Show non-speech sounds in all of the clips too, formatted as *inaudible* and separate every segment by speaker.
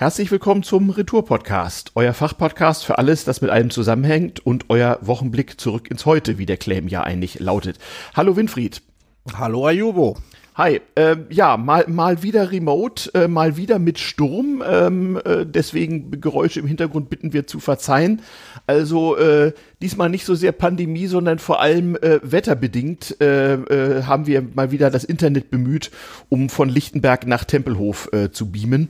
Speaker 1: Herzlich willkommen zum Retour-Podcast, euer Fachpodcast für alles, das mit allem zusammenhängt und euer Wochenblick zurück ins Heute, wie der Claim ja eigentlich lautet. Hallo Winfried.
Speaker 2: Hallo Ayubo.
Speaker 1: Hi, äh, ja, mal, mal wieder remote, äh, mal wieder mit Sturm, ähm, äh, deswegen Geräusche im Hintergrund bitten wir zu verzeihen. Also äh, diesmal nicht so sehr Pandemie, sondern vor allem äh, wetterbedingt äh, äh, haben wir mal wieder das Internet bemüht, um von Lichtenberg nach Tempelhof äh, zu beamen.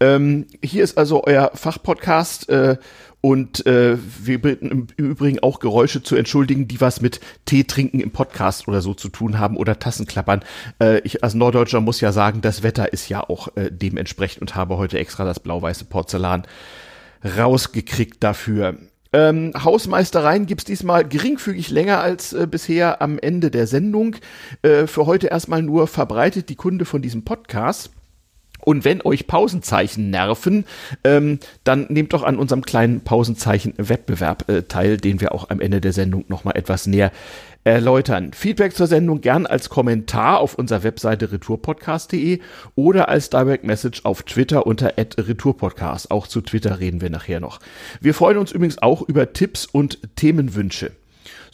Speaker 1: Ähm, hier ist also euer Fachpodcast. Äh, und äh, wir bitten im Übrigen auch Geräusche zu entschuldigen, die was mit Tee trinken im Podcast oder so zu tun haben oder Tassenklappern. Äh, ich als Norddeutscher muss ja sagen, das Wetter ist ja auch äh, dementsprechend und habe heute extra das blau-weiße Porzellan rausgekriegt dafür. Ähm, Hausmeistereien gibt's diesmal geringfügig länger als äh, bisher am Ende der Sendung. Äh, für heute erstmal nur verbreitet die Kunde von diesem Podcast. Und wenn euch Pausenzeichen nerven, ähm, dann nehmt doch an unserem kleinen Pausenzeichen-Wettbewerb äh, teil, den wir auch am Ende der Sendung nochmal etwas näher erläutern. Feedback zur Sendung gern als Kommentar auf unserer Webseite retourpodcast.de oder als Direct Message auf Twitter unter retourpodcast. Auch zu Twitter reden wir nachher noch. Wir freuen uns übrigens auch über Tipps und Themenwünsche.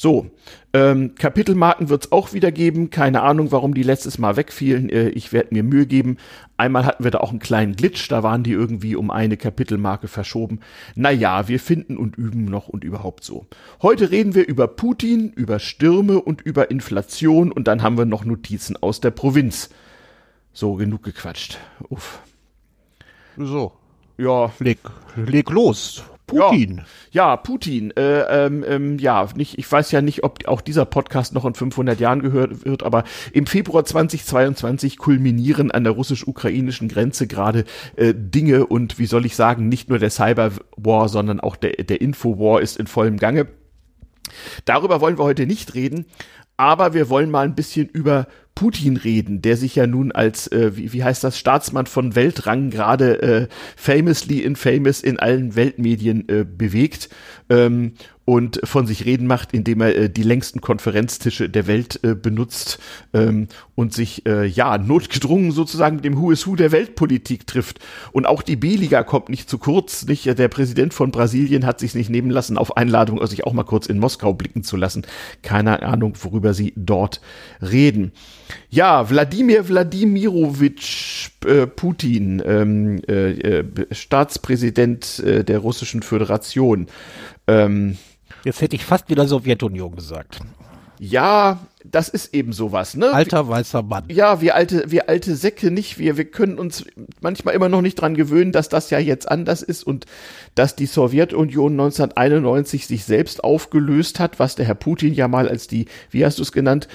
Speaker 1: So, ähm, Kapitelmarken wird es auch wieder geben. Keine Ahnung, warum die letztes Mal wegfielen. Äh, ich werde mir Mühe geben. Einmal hatten wir da auch einen kleinen Glitch. Da waren die irgendwie um eine Kapitelmarke verschoben. Naja, wir finden und üben noch und überhaupt so. Heute reden wir über Putin, über Stürme und über Inflation. Und dann haben wir noch Notizen aus der Provinz. So, genug gequatscht. Uff.
Speaker 2: So. Ja. Leg, leg los.
Speaker 1: Putin. Ja, ja Putin. Äh, ähm, ähm, ja, nicht, ich weiß ja nicht, ob auch dieser Podcast noch in 500 Jahren gehört wird, aber im Februar 2022 kulminieren an der russisch-ukrainischen Grenze gerade äh, Dinge und wie soll ich sagen, nicht nur der Cyberwar, sondern auch der, der Infowar ist in vollem Gange. Darüber wollen wir heute nicht reden, aber wir wollen mal ein bisschen über Putin reden, der sich ja nun als, äh, wie, wie heißt das, Staatsmann von Weltrang gerade äh, famously infamous in allen Weltmedien äh, bewegt. Ähm, und von sich reden macht, indem er äh, die längsten Konferenztische der Welt äh, benutzt ähm, und sich äh, ja notgedrungen sozusagen mit dem Who is Who der Weltpolitik trifft. Und auch die B-Liga kommt nicht zu kurz. Nicht der Präsident von Brasilien hat sich nicht nehmen lassen, auf Einladung also sich auch mal kurz in Moskau blicken zu lassen. Keine Ahnung, worüber sie dort reden. Ja, Wladimir Wladimirovich äh, Putin, ähm, äh, äh, Staatspräsident äh, der Russischen Föderation.
Speaker 2: Ähm, Jetzt hätte ich fast wieder Sowjetunion gesagt.
Speaker 1: Ja, das ist eben sowas, ne?
Speaker 2: Alter weißer Mann.
Speaker 1: Ja, wir alte, wir alte Säcke nicht. Wir, wir können uns manchmal immer noch nicht dran gewöhnen, dass das ja jetzt anders ist und dass die Sowjetunion 1991 sich selbst aufgelöst hat, was der Herr Putin ja mal als die, wie hast du es genannt?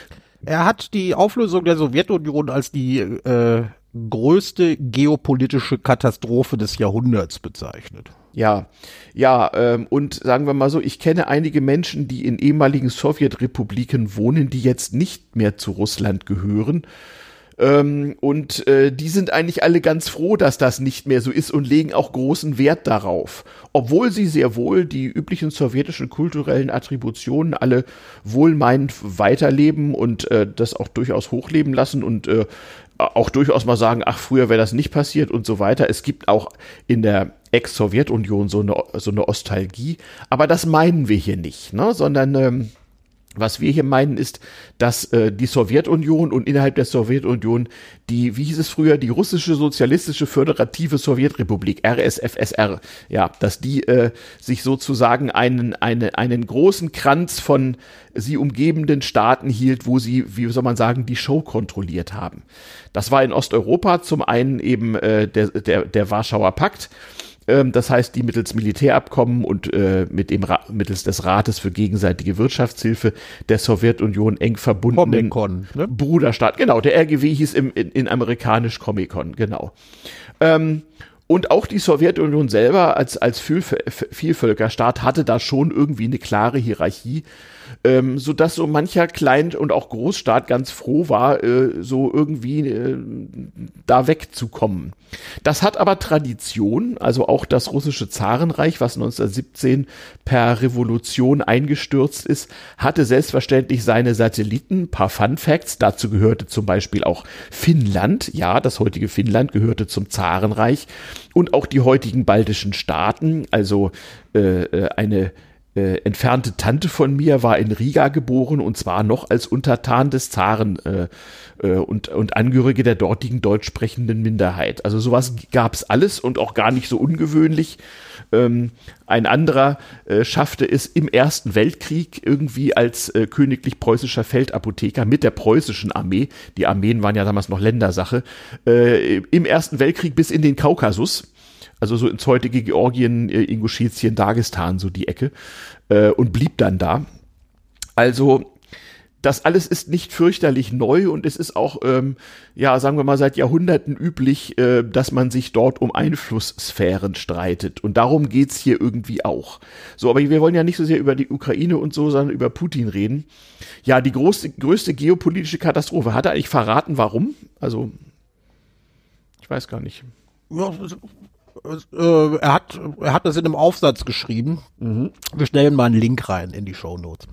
Speaker 2: Er hat die Auflösung der Sowjetunion als die äh, größte geopolitische Katastrophe des Jahrhunderts bezeichnet.
Speaker 1: Ja, ja, ähm, und sagen wir mal so, ich kenne einige Menschen, die in ehemaligen Sowjetrepubliken wohnen, die jetzt nicht mehr zu Russland gehören. Ähm, und äh, die sind eigentlich alle ganz froh, dass das nicht mehr so ist und legen auch großen Wert darauf. Obwohl sie sehr wohl die üblichen sowjetischen kulturellen Attributionen alle wohlmeinend weiterleben und äh, das auch durchaus hochleben lassen und äh, auch durchaus mal sagen, ach, früher wäre das nicht passiert und so weiter. Es gibt auch in der Ex-Sowjetunion so eine, so eine Ostalgie, aber das meinen wir hier nicht, ne? sondern ähm, was wir hier meinen ist, dass äh, die Sowjetunion und innerhalb der Sowjetunion die, wie hieß es früher, die russische sozialistische föderative Sowjetrepublik, RSFSR, ja, dass die äh, sich sozusagen einen, eine, einen großen Kranz von sie umgebenden Staaten hielt, wo sie, wie soll man sagen, die Show kontrolliert haben. Das war in Osteuropa zum einen eben äh, der, der, der Warschauer Pakt, das heißt, die mittels Militärabkommen und äh, mit dem Ra mittels des Rates für gegenseitige Wirtschaftshilfe der Sowjetunion eng verbundenen
Speaker 2: ne?
Speaker 1: Bruderstaat. Genau, der RGW hieß im, in, in amerikanisch Comic-Con, genau. Ähm, und auch die Sowjetunion selber als, als Vielvölkerstaat hatte da schon irgendwie eine klare Hierarchie, ähm, so dass so mancher Klein- und auch Großstaat ganz froh war, äh, so irgendwie äh, da wegzukommen. Das hat aber Tradition, also auch das russische Zarenreich, was 1917 per Revolution eingestürzt ist, hatte selbstverständlich seine Satelliten, ein paar Fun Facts, dazu gehörte zum Beispiel auch Finnland, ja, das heutige Finnland gehörte zum Zarenreich. Und auch die heutigen baltischen Staaten, also äh, äh eine äh, entfernte Tante von mir war in Riga geboren und zwar noch als Untertan des Zaren äh, äh, und, und Angehörige der dortigen deutsch sprechenden Minderheit. Also sowas gab es alles und auch gar nicht so ungewöhnlich. Ähm, ein anderer äh, schaffte es im Ersten Weltkrieg irgendwie als äh, königlich preußischer Feldapotheker mit der preußischen Armee, die Armeen waren ja damals noch Ländersache, im Ersten Weltkrieg bis in den Kaukasus also so ins heutige Georgien, äh, Inguschetien, Dagestan, so die Ecke, äh, und blieb dann da. Also das alles ist nicht fürchterlich neu und es ist auch, ähm, ja, sagen wir mal, seit Jahrhunderten üblich, äh, dass man sich dort um Einflusssphären streitet. Und darum geht's hier irgendwie auch. So, aber wir wollen ja nicht so sehr über die Ukraine und so, sondern über Putin reden. Ja, die große, größte geopolitische Katastrophe. Hat er eigentlich verraten, warum? Also, ich weiß gar nicht.
Speaker 2: Ja, äh, er, hat, er hat das in einem Aufsatz geschrieben. Mhm. Wir stellen mal einen Link rein in die Show Notes.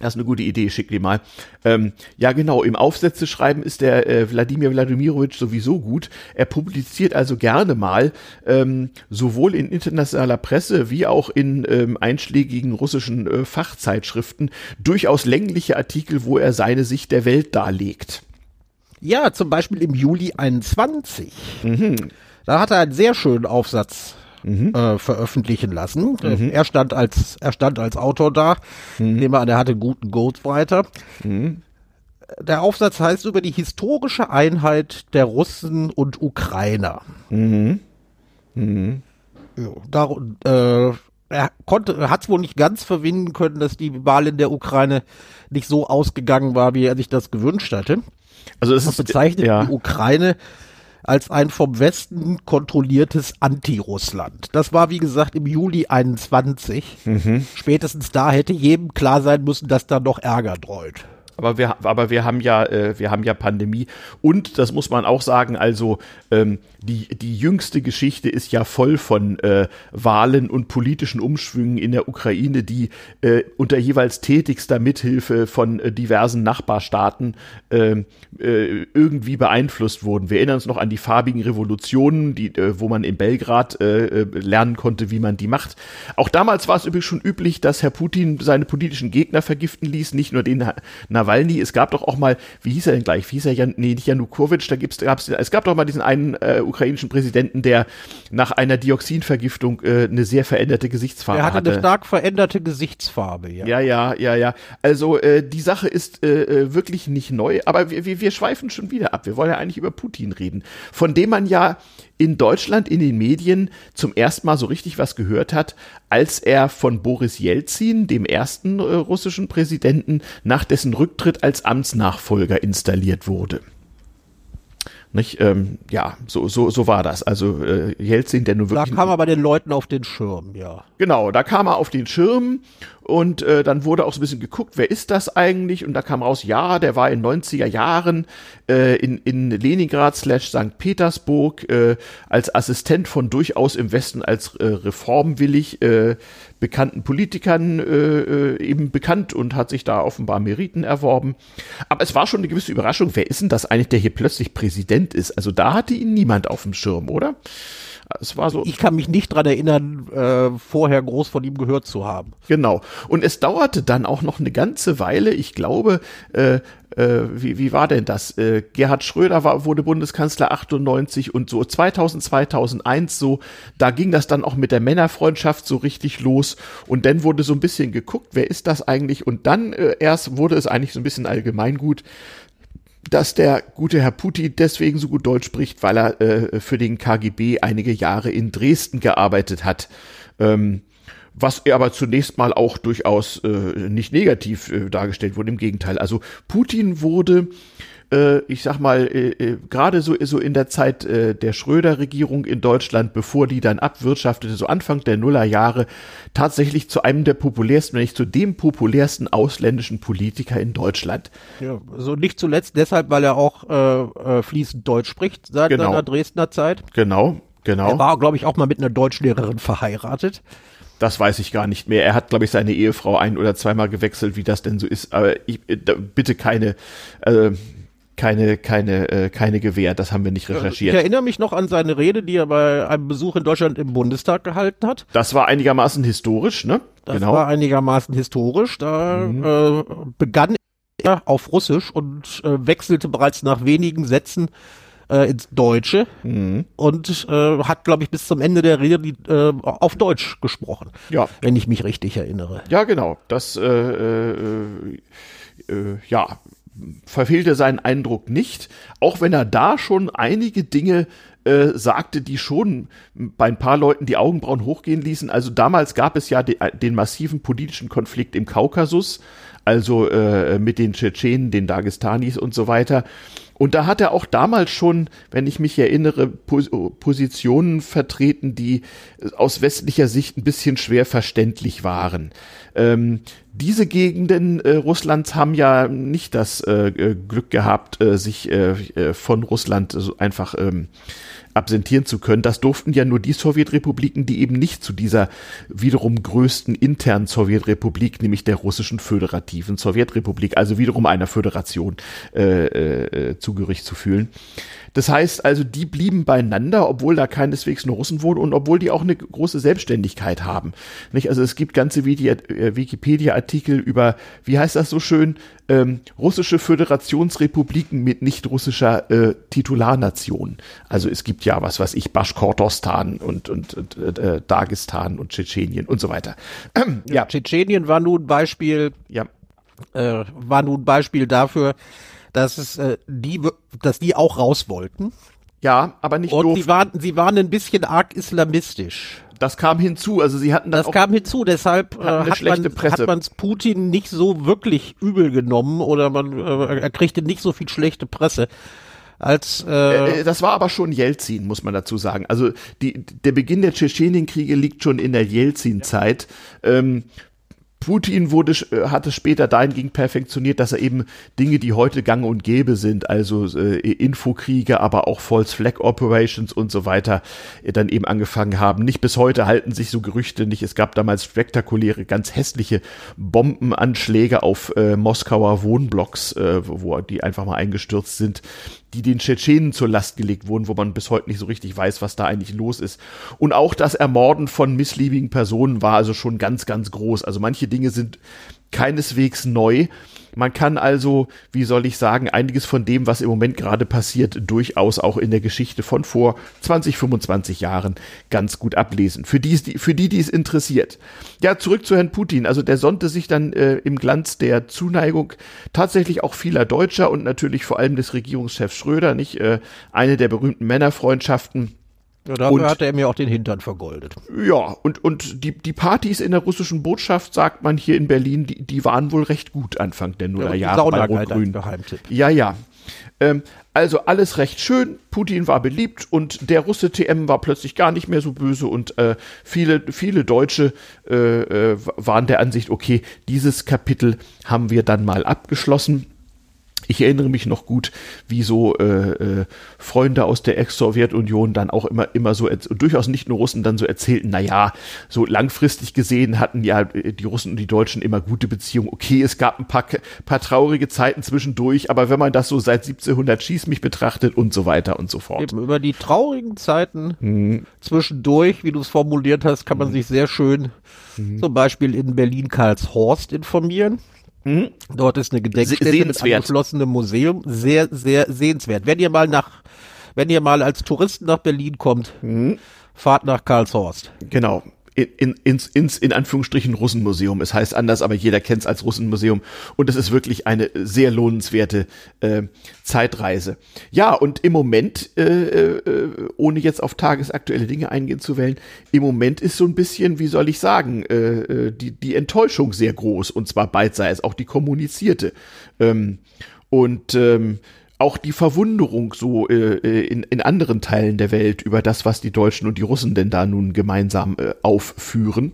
Speaker 1: Das ist eine gute Idee, schick die mal. Ähm, ja, genau, im Aufsätze schreiben ist der äh, Wladimir Wladimirovich sowieso gut. Er publiziert also gerne mal ähm, sowohl in internationaler Presse wie auch in ähm, einschlägigen russischen äh, Fachzeitschriften durchaus längliche Artikel, wo er seine Sicht der Welt darlegt.
Speaker 2: Ja, zum Beispiel im Juli 21. Mhm. Da hat er einen sehr schönen Aufsatz mhm. äh, veröffentlichen lassen. Mhm. Er stand als er stand als Autor da. Mhm. Nehmen wir an, er hatte guten Ghostwriter. Mhm. Der Aufsatz heißt über die historische Einheit der Russen und Ukrainer. Mhm. Mhm. Da, äh, er konnte, hat es wohl nicht ganz verwinden können, dass die Wahl in der Ukraine nicht so ausgegangen war, wie er sich das gewünscht hatte. Also es ist bezeichnet ja. die Ukraine als ein vom Westen kontrolliertes Anti-Russland. Das war, wie gesagt, im Juli 21. Mhm. Spätestens da hätte jedem klar sein müssen, dass da noch Ärger dreut.
Speaker 1: Aber wir, aber wir haben ja, äh, wir haben ja Pandemie und das muss man auch sagen. Also ähm, die die jüngste Geschichte ist ja voll von äh, Wahlen und politischen Umschwüngen in der Ukraine, die äh, unter jeweils tätigster Mithilfe von äh, diversen Nachbarstaaten ähm, äh, irgendwie beeinflusst wurden. Wir erinnern uns noch an die farbigen Revolutionen, die, äh, wo man in Belgrad äh, äh lernen konnte, wie man die macht. Auch damals war es übrigens schon üblich, dass Herr Putin seine politischen Gegner vergiften ließ, nicht nur den na, Nawalny, es gab doch auch mal, wie hieß er denn gleich? Wie hieß er? Jan, nee, nicht Janukowitsch, da gibt's, gab's, es gab doch mal diesen einen äh, ukrainischen Präsidenten, der nach einer Dioxinvergiftung äh, eine sehr veränderte Gesichtsfarbe hatte. Er hatte
Speaker 2: eine stark veränderte Gesichtsfarbe,
Speaker 1: ja. Ja, ja, ja, ja. Also äh, die Sache ist äh, äh wirklich nicht neu, aber wir, wir, wir schweifen schon wieder ab. Wir wollen ja eigentlich über Putin reden, von dem man ja in Deutschland in den Medien zum ersten Mal so richtig was gehört hat, als er von Boris Jelzin, dem ersten äh, russischen Präsidenten, nach dessen Rücktritt als Amtsnachfolger installiert wurde. Nicht, ähm, ja, so, so, so war das. Also äh, Jelzin, der nur wirklich.
Speaker 2: Da kam er bei den Leuten auf den Schirm, ja.
Speaker 1: Genau, da kam er auf den Schirm und äh, dann wurde auch so ein bisschen geguckt, wer ist das eigentlich? Und da kam raus, ja, der war in 90er Jahren äh, in, in Leningrad slash St. Petersburg äh, als Assistent von durchaus im Westen als äh, reformwillig äh, bekannten Politikern äh, äh, eben bekannt und hat sich da offenbar Meriten erworben. Aber es war schon eine gewisse Überraschung, wer ist denn das eigentlich, der hier plötzlich Präsident ist? Also da hatte ihn niemand auf dem Schirm, oder?
Speaker 2: Es war so. Ich kann mich nicht dran erinnern, äh, vorher groß von ihm gehört zu haben.
Speaker 1: Genau. Und es dauerte dann auch noch eine ganze Weile. Ich glaube, äh, äh, wie, wie war denn das? Äh, Gerhard Schröder war, wurde Bundeskanzler 98 und so 2000, 2001 so, da ging das dann auch mit der Männerfreundschaft so richtig los und dann wurde so ein bisschen geguckt, wer ist das eigentlich? Und dann äh, erst wurde es eigentlich so ein bisschen allgemeingut dass der gute Herr Putin deswegen so gut Deutsch spricht, weil er äh, für den KGB einige Jahre in Dresden gearbeitet hat. Ähm, was er aber zunächst mal auch durchaus äh, nicht negativ äh, dargestellt wurde, im Gegenteil. Also Putin wurde äh, ich sag mal, äh, äh, gerade so, so in der Zeit äh, der Schröder-Regierung in Deutschland, bevor die dann abwirtschaftete, so Anfang der Nullerjahre, tatsächlich zu einem der populärsten, wenn nicht zu dem populärsten ausländischen Politiker in Deutschland.
Speaker 2: Ja, so nicht zuletzt deshalb, weil er auch äh, äh, fließend Deutsch spricht seit
Speaker 1: Genau.
Speaker 2: seiner Dresdner Zeit.
Speaker 1: Genau, genau.
Speaker 2: Er war, glaube ich, auch mal mit einer Deutschlehrerin verheiratet.
Speaker 1: Das weiß ich gar nicht mehr. Er hat, glaube ich, seine Ehefrau ein- oder zweimal gewechselt, wie das denn so ist. Aber ich, äh, bitte keine, äh, keine, keine, äh, keine Gewähr. Das haben wir nicht
Speaker 2: Ich
Speaker 1: recherchiert.
Speaker 2: erinnere mich noch an seine Rede, die er bei einem Besuch in Deutschland im Bundestag gehalten hat.
Speaker 1: Das war einigermaßen historisch, ne?
Speaker 2: Das
Speaker 1: genau.
Speaker 2: war einigermaßen historisch. Da äh, begann er auf Russisch und äh, wechselte bereits nach wenigen Sätzen äh, ins Deutsche und äh, hat, glaube ich, bis zum Ende der Rede die, äh, auf Deutsch gesprochen,
Speaker 1: ja.
Speaker 2: wenn ich mich richtig erinnere.
Speaker 1: Ja, genau. Das, äh, äh, äh, ja, verfehlte seinen Eindruck nicht, auch wenn er da schon einige Dinge äh, sagte, die schon bei ein paar Leuten die Augenbrauen hochgehen ließen. Also damals gab es ja de, den massiven politischen Konflikt im Kaukasus, also äh, mit den Tschetschenen, den Dagestanis und so weiter. Und da hat er auch damals schon, wenn ich mich erinnere, Pos Positionen vertreten, die aus westlicher Sicht ein bisschen schwer verständlich waren. Ähm, diese Gegenden äh, Russlands haben ja nicht das äh, äh, Glück gehabt, äh, sich äh, äh, von Russland so einfach ähm, absentieren zu können. Das durften ja nur die Sowjetrepubliken, die eben nicht zu dieser wiederum größten internen Sowjetrepublik, nämlich der russischen föderativen Sowjetrepublik, also wiederum einer Föderation äh, äh, zugehörig zu fühlen. Das heißt also, die blieben beieinander, obwohl da keineswegs nur Russen wohnen und obwohl die auch eine große Selbstständigkeit haben. Nicht? Also es gibt ganze äh, Wikipedia-Artikel über, wie heißt das so schön, ähm, russische Föderationsrepubliken mit nicht russischer äh, Titularnation. Also es gibt ja was, was ich, Baschkortostan und, und, und äh, Dagestan und Tschetschenien und so weiter. *clears throat*
Speaker 2: Ja, Tschetschenien war nun ein Beispiel,
Speaker 1: Ja,
Speaker 2: äh, war nun ein Beispiel dafür, dass es äh, die, dass die auch raus wollten.
Speaker 1: ja, aber nicht
Speaker 2: Und
Speaker 1: doof.
Speaker 2: sie waren, sie waren ein bisschen arg islamistisch.
Speaker 1: Das kam hinzu. Also sie hatten
Speaker 2: Das
Speaker 1: auch
Speaker 2: kam hinzu, deshalb äh, hat man
Speaker 1: Presse.
Speaker 2: hat man's Putin nicht so wirklich übel genommen oder man äh, er kriegte nicht so viel schlechte Presse als äh,
Speaker 1: Äh, Das war aber schon Jelzin, muss man dazu sagen. Also die, der Beginn der Tschetschenienkriege liegt schon in der Jelzin-Zeit. Ähm, Putin wurde, äh, hatte später dahingehend perfektioniert, dass er eben Dinge, die heute gang und gäbe sind, also äh, Infokriege, aber auch False Flag Operations und so weiter, äh, dann eben angefangen haben. Nicht bis heute halten sich so Gerüchte nicht. Es gab damals spektakuläre, ganz hässliche Bombenanschläge auf äh, Moskauer Wohnblocks, äh, wo die einfach mal eingestürzt sind, die den Tschetschenen zur Last gelegt wurden, wo man bis heute nicht so richtig weiß, was da eigentlich los ist. Und auch das Ermorden von missliebigen Personen war also schon ganz, ganz groß. Also manche Dinge sind keineswegs neu. Man kann also, wie soll ich sagen, einiges von dem, was im Moment gerade passiert, durchaus auch in der Geschichte von vor 20, 25 Jahren ganz gut ablesen. Für die, für die, die es interessiert. Ja, zurück zu Herrn Putin. Also der sonnte sich dann äh, im Glanz der Zuneigung tatsächlich auch vieler Deutscher und natürlich vor allem des Regierungschefs Schröder, nicht? Äh, eine der berühmten Männerfreundschaften.
Speaker 2: Ja,
Speaker 1: und-
Speaker 2: hatte er mir auch den Hintern vergoldet.
Speaker 1: Ja, und, und die, die Partys in der russischen Botschaft, sagt man hier in Berlin, die, die waren wohl recht gut Anfang der
Speaker 2: und die
Speaker 1: Nullerjahre bei Rot-Grün. Ja, ja. Ähm, also alles recht schön. Putin war beliebt und der Russe TM war plötzlich gar nicht mehr so böse und äh, viele, viele Deutsche äh, äh, waren der Ansicht, okay, dieses Kapitel haben wir dann mal abgeschlossen. Ich erinnere mich noch gut, wie so äh, äh, Freunde aus der Ex-Sowjetunion dann auch immer, immer so, durchaus nicht nur Russen, dann so erzählten, na ja, so langfristig gesehen hatten ja äh, die Russen und die Deutschen immer gute Beziehungen. Okay, es gab ein paar, paar traurige Zeiten zwischendurch, aber wenn man das so seit 1700 schieß mich betrachtet und so weiter und so fort.
Speaker 2: Eben über die traurigen Zeiten
Speaker 1: Mhm.
Speaker 2: zwischendurch, wie du es formuliert hast, kann man sich sehr schön
Speaker 1: Mhm.
Speaker 2: zum Beispiel in Berlin-Karlshorst informieren. Dort ist eine Gedenkstätte mit
Speaker 1: Mhm. sehenswert.
Speaker 2: angeschlossenem Museum. Sehr, sehr sehenswert. Wenn ihr mal nach, wenn ihr mal als Touristen nach Berlin kommt,
Speaker 1: Mhm.
Speaker 2: fahrt nach Karlshorst.
Speaker 1: Genau. In, in, ins, ins, in Anführungsstrichen Russenmuseum. Es heißt anders, aber jeder kennt es als Russenmuseum. Und es ist wirklich eine sehr lohnenswerte äh, Zeitreise. Ja, und im Moment, äh, äh, ohne jetzt auf tagesaktuelle Dinge eingehen zu wollen, im Moment ist so ein bisschen, wie soll ich sagen, äh, äh, die, die Enttäuschung sehr groß. Und zwar beidseitig, auch die kommunizierte. Ähm, und ähm, auch die Verwunderung so äh, äh, in, in anderen Teilen der Welt über das, was die Deutschen und die Russen denn da nun gemeinsam äh, aufführen.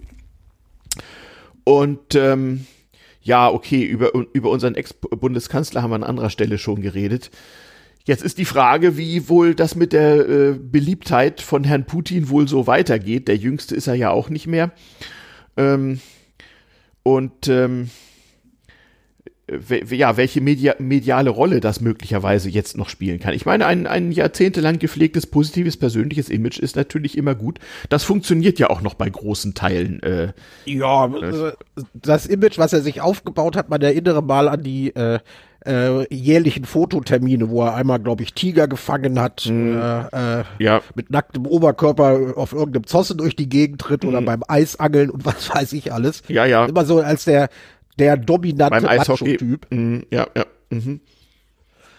Speaker 1: Und ähm, ja, okay, über, über unseren Ex-Bundeskanzler haben wir an anderer Stelle schon geredet. Jetzt ist die Frage, wie wohl das mit der äh, Beliebtheit von Herrn Putin wohl so weitergeht. Der Jüngste ist er ja auch nicht mehr. Ähm, und ähm, ja, welche Media mediale Rolle das möglicherweise jetzt noch spielen kann. Ich meine, ein, ein jahrzehntelang gepflegtes, positives, persönliches Image ist natürlich immer gut. Das funktioniert ja auch noch bei großen Teilen. Äh,
Speaker 2: ja, äh, das Image, was er sich aufgebaut hat, man erinnere mal an die äh, äh, jährlichen Fototermine, wo er einmal, glaube ich, Tiger gefangen hat, mm. äh, ja. mit nacktem Oberkörper auf irgendeinem Zossen durch die Gegend tritt mm. oder mhm. beim Eisangeln und was *laughs* weiß ich alles.
Speaker 1: Ja, ja.
Speaker 2: Immer so als der der dominante Macho-Typ.
Speaker 1: Mhm, ja, ja. Mhm.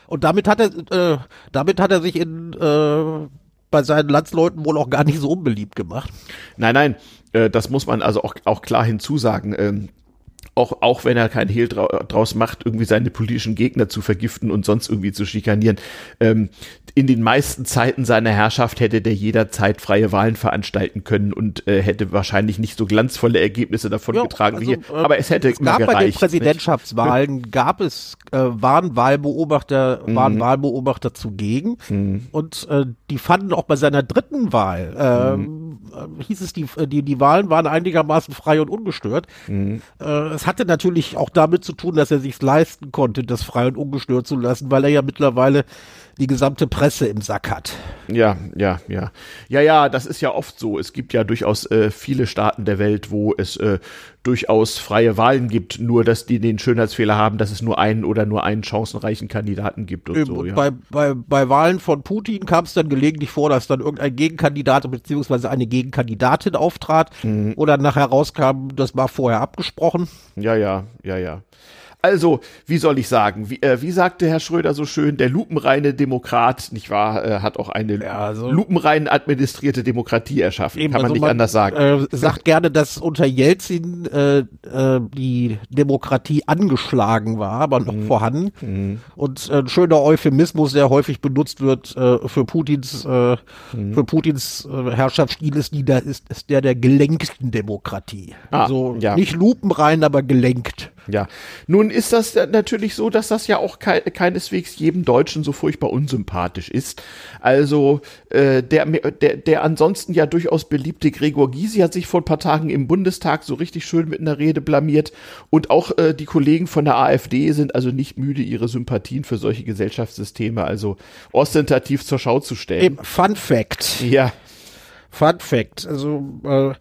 Speaker 2: Und damit hat er, äh, damit hat er sich in, äh, bei seinen Landsleuten wohl auch gar nicht so unbeliebt gemacht.
Speaker 1: Nein, nein, äh, das muss man also auch, auch klar hinzusagen. Ähm, auch, auch wenn er kein Hehl draus macht, irgendwie seine politischen Gegner zu vergiften und sonst irgendwie zu schikanieren. Ähm, in den meisten Zeiten seiner Herrschaft hätte der jederzeit freie Wahlen veranstalten können und äh, hätte wahrscheinlich nicht so glanzvolle Ergebnisse davon ja, getragen also, wie hier.
Speaker 2: Aber es hätte es gab gereicht, bei den Präsidentschaftswahlen nicht? gab es äh, waren Wahlbeobachter mhm. waren Wahlbeobachter zugegen mhm. und äh, die fanden auch bei seiner dritten Wahl äh, mhm. hieß es die die die Wahlen waren einigermaßen frei und ungestört. Es hatte natürlich auch damit zu tun, dass er sich leisten konnte, das frei und ungestört zu lassen, weil er ja mittlerweile die gesamte Presse im Sack hat.
Speaker 1: Ja, ja, ja. Ja, ja, das ist ja oft so. Es gibt ja durchaus äh, viele Staaten der Welt, wo es äh, durchaus freie Wahlen gibt, nur dass die den Schönheitsfehler haben, dass es nur einen oder nur einen chancenreichen Kandidaten gibt und so. Ja.
Speaker 2: Bei, bei, bei Wahlen von Putin kam es dann gelegentlich vor, dass dann irgendein Gegenkandidat bzw. eine Gegenkandidatin auftrat mhm. oder nachher rauskam, das war vorher abgesprochen.
Speaker 1: Ja, ja, ja, ja. Also, wie soll ich sagen, wie, äh, wie sagte Herr Schröder so schön, der lupenreine Demokrat, nicht wahr, äh, hat auch eine ja, also, lupenrein administrierte Demokratie erschaffen. Eben, Kann man also nicht man, anders sagen.
Speaker 2: Äh, sagt gerne, dass unter Jelzin äh, äh, die Demokratie angeschlagen war, aber noch mhm. vorhanden. Mhm. Und ein schöner Euphemismus, der häufig benutzt wird äh, für Putins, äh, mhm. für Putins äh, Herrschaftsstil ist, die, da ist, ist der der gelenkten Demokratie. Ah, also ja. nicht lupenrein, aber gelenkt.
Speaker 1: Ja, nun ist das natürlich so, dass das ja auch ke keineswegs jedem Deutschen so furchtbar unsympathisch ist. Also äh, der, der, der ansonsten ja durchaus beliebte Gregor Gysi hat sich vor ein paar Tagen im Bundestag so richtig schön mit einer Rede blamiert und auch äh, die Kollegen von der AfD sind also nicht müde, ihre Sympathien für solche Gesellschaftssysteme also ostentativ zur Schau zu stellen. Eben,
Speaker 2: Fun Fact.
Speaker 1: Ja.
Speaker 2: Fun Fact. Also äh,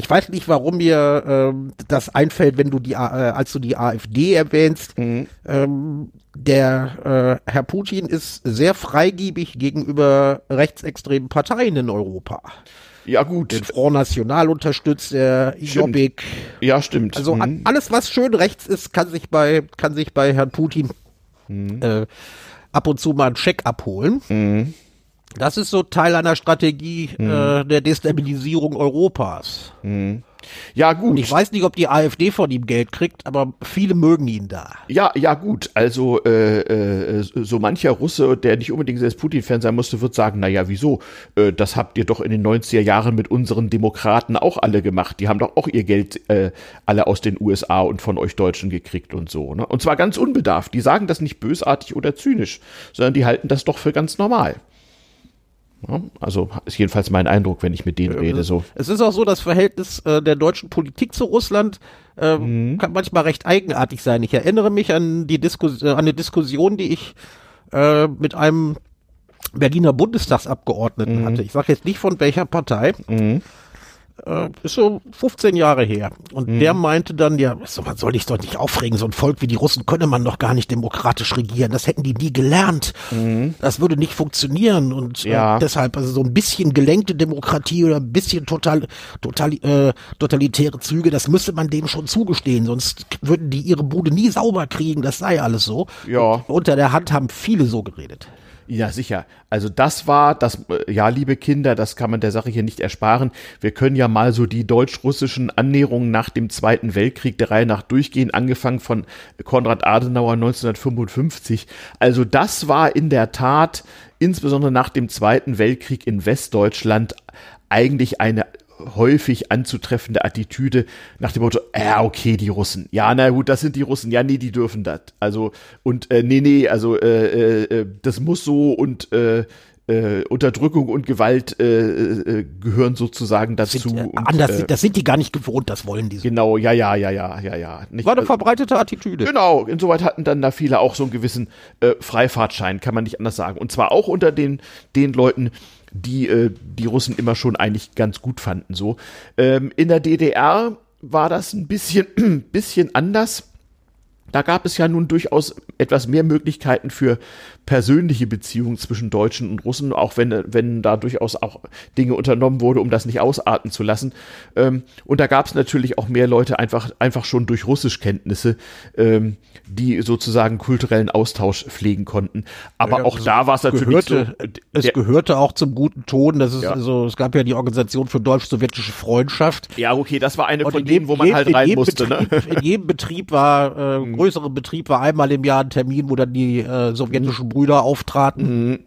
Speaker 2: ich weiß nicht, warum mir ähm, das einfällt, wenn du die, äh, als du die AfD erwähnst. Mhm. Ähm, der äh, Herr Putin ist sehr freigiebig gegenüber rechtsextremen Parteien in Europa.
Speaker 1: Ja, gut.
Speaker 2: Den Front National unterstützt er, Jobbik.
Speaker 1: Ja, stimmt.
Speaker 2: Also mhm. alles, was schön rechts ist, kann sich bei, kann sich bei Herrn Putin mhm. äh, ab und zu mal einen Scheck abholen. Mhm. Das ist so Teil einer Strategie mhm. äh, der Destabilisierung Europas. Mhm.
Speaker 1: Ja, gut. Und
Speaker 2: ich weiß nicht, ob die AfD von ihm Geld kriegt, aber viele mögen ihn da.
Speaker 1: Ja, ja, gut. Also äh, äh, so mancher Russe, der nicht unbedingt selbst Putin-Fan sein musste, wird sagen, naja, wieso? Äh, das habt ihr doch in den 90er Jahren mit unseren Demokraten auch alle gemacht. Die haben doch auch ihr Geld äh, alle aus den USA und von euch Deutschen gekriegt und so. Ne? Und zwar ganz unbedarft. Die sagen das nicht bösartig oder zynisch, sondern die halten das doch für ganz normal. Also ist jedenfalls mein Eindruck, wenn ich mit denen rede. So.
Speaker 2: Es ist auch so, das Verhältnis äh, der deutschen Politik zu Russland äh, mhm. kann manchmal recht eigenartig sein. Ich erinnere mich an die Diskus äh, an eine Diskussion, die ich äh, mit einem Berliner Bundestagsabgeordneten mhm. hatte. Ich sage jetzt nicht von welcher Partei. Mhm äh, ist so 15 Jahre her. Und mhm. der meinte dann, ja, so, man soll dich doch nicht aufregen, so ein Volk wie die Russen könne man doch gar nicht demokratisch regieren. Das hätten die nie gelernt. Mhm. Das würde nicht funktionieren. Und äh, ja. äh, deshalb, also so ein bisschen gelenkte Demokratie oder ein bisschen total, total äh, totalitäre Züge, das müsste man denen schon zugestehen. Sonst würden die ihre Bude nie sauber kriegen. Das sei alles so.
Speaker 1: Ja.
Speaker 2: Und unter der Hand haben viele so geredet.
Speaker 1: Ja, sicher. Also das war, das, äh, ja, liebe Kinder, das kann man der Sache hier nicht ersparen. Wir können ja mal so die deutsch-russischen Annäherungen nach dem Zweiten Weltkrieg der Reihe nach durchgehen, angefangen von Konrad Adenauer 1955. Also das war in der Tat, insbesondere nach dem Zweiten Weltkrieg in Westdeutschland, eigentlich eine häufig anzutreffende Attitüde nach dem Motto, ja, okay, die Russen. Ja, na gut, das sind die Russen. Ja, nee, die dürfen das. Also, und äh, nee, nee, also äh, äh, das muss so und äh, äh, Unterdrückung und Gewalt äh, äh, gehören sozusagen dazu.
Speaker 2: Sind,
Speaker 1: und,
Speaker 2: anders, das sind die gar nicht gewohnt, das wollen die so.
Speaker 1: Genau, ja, ja, ja, ja, ja, ja.
Speaker 2: Nicht, War eine verbreitete Attitüde.
Speaker 1: Genau, insoweit hatten dann da viele auch so einen gewissen äh, Freifahrtschein, kann man nicht anders sagen. Und zwar auch unter den, den Leuten, die äh, die Russen immer schon eigentlich ganz gut fanden. So ähm, in der DDR war das ein bisschen *clears throat* bisschen anders. Da gab es ja nun durchaus etwas mehr Möglichkeiten für persönliche Beziehungen zwischen Deutschen und Russen, auch wenn, wenn da durchaus auch Dinge unternommen wurde, um das nicht ausarten zu lassen. Ähm, und da gab es natürlich auch mehr Leute einfach, einfach schon durch Russischkenntnisse, ähm, die sozusagen kulturellen Austausch pflegen konnten. Aber ja, auch also da war es natürlich
Speaker 2: gehörte, so, Es gehörte auch zum guten Ton. Das ist ja. also, es gab ja die Organisation für deutsch-sowjetische Freundschaft.
Speaker 1: Ja, okay, das war eine und von denen, wo man halt rein musste.
Speaker 2: Ne? Betrieb, ne? In jedem Betrieb war, äh, *laughs* mhm. größere Betrieb war einmal im Jahr ein Termin, wo dann die äh, sowjetischen Brüder auftraten. Mhm.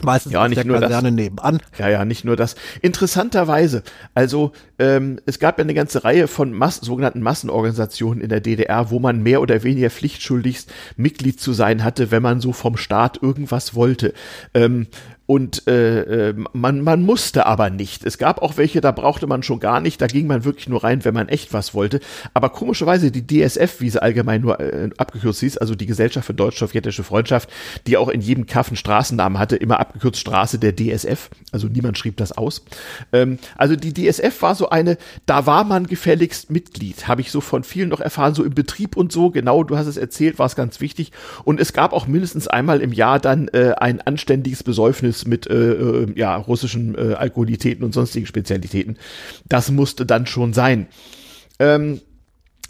Speaker 2: Meistens
Speaker 1: ja, nicht der nur
Speaker 2: Kaserne
Speaker 1: das.
Speaker 2: nebenan.
Speaker 1: Ja, ja, nicht nur das. Interessanterweise, also ähm, es gab ja eine ganze Reihe von Mass sogenannten Massenorganisationen in der DDR, wo man mehr oder weniger pflichtschuldigst Mitglied zu sein hatte, wenn man so vom Staat irgendwas wollte. Ähm, und äh, äh, man, man musste aber nicht. Es gab auch welche, da brauchte man schon gar nicht. Da ging man wirklich nur rein, wenn man echt was wollte. Aber komischerweise die DSF, wie sie allgemein nur äh, abgekürzt hieß, also die Gesellschaft für deutsch-sowjetische Freundschaft, die auch in jedem Kaff einen Straßennamen hatte, immer abgekürzt Straße der DSF. Also niemand schrieb das aus. Ähm, also die DSF war so eine, da war man gefälligst Mitglied. Habe ich so von vielen noch erfahren, so im Betrieb und so. Genau, du hast es erzählt, war es ganz wichtig. Und es gab auch mindestens einmal im Jahr dann äh, ein anständiges Besäufnis mit äh, äh, ja, russischen äh, Alkoholitäten und sonstigen Spezialitäten. Das musste dann schon sein. Ähm,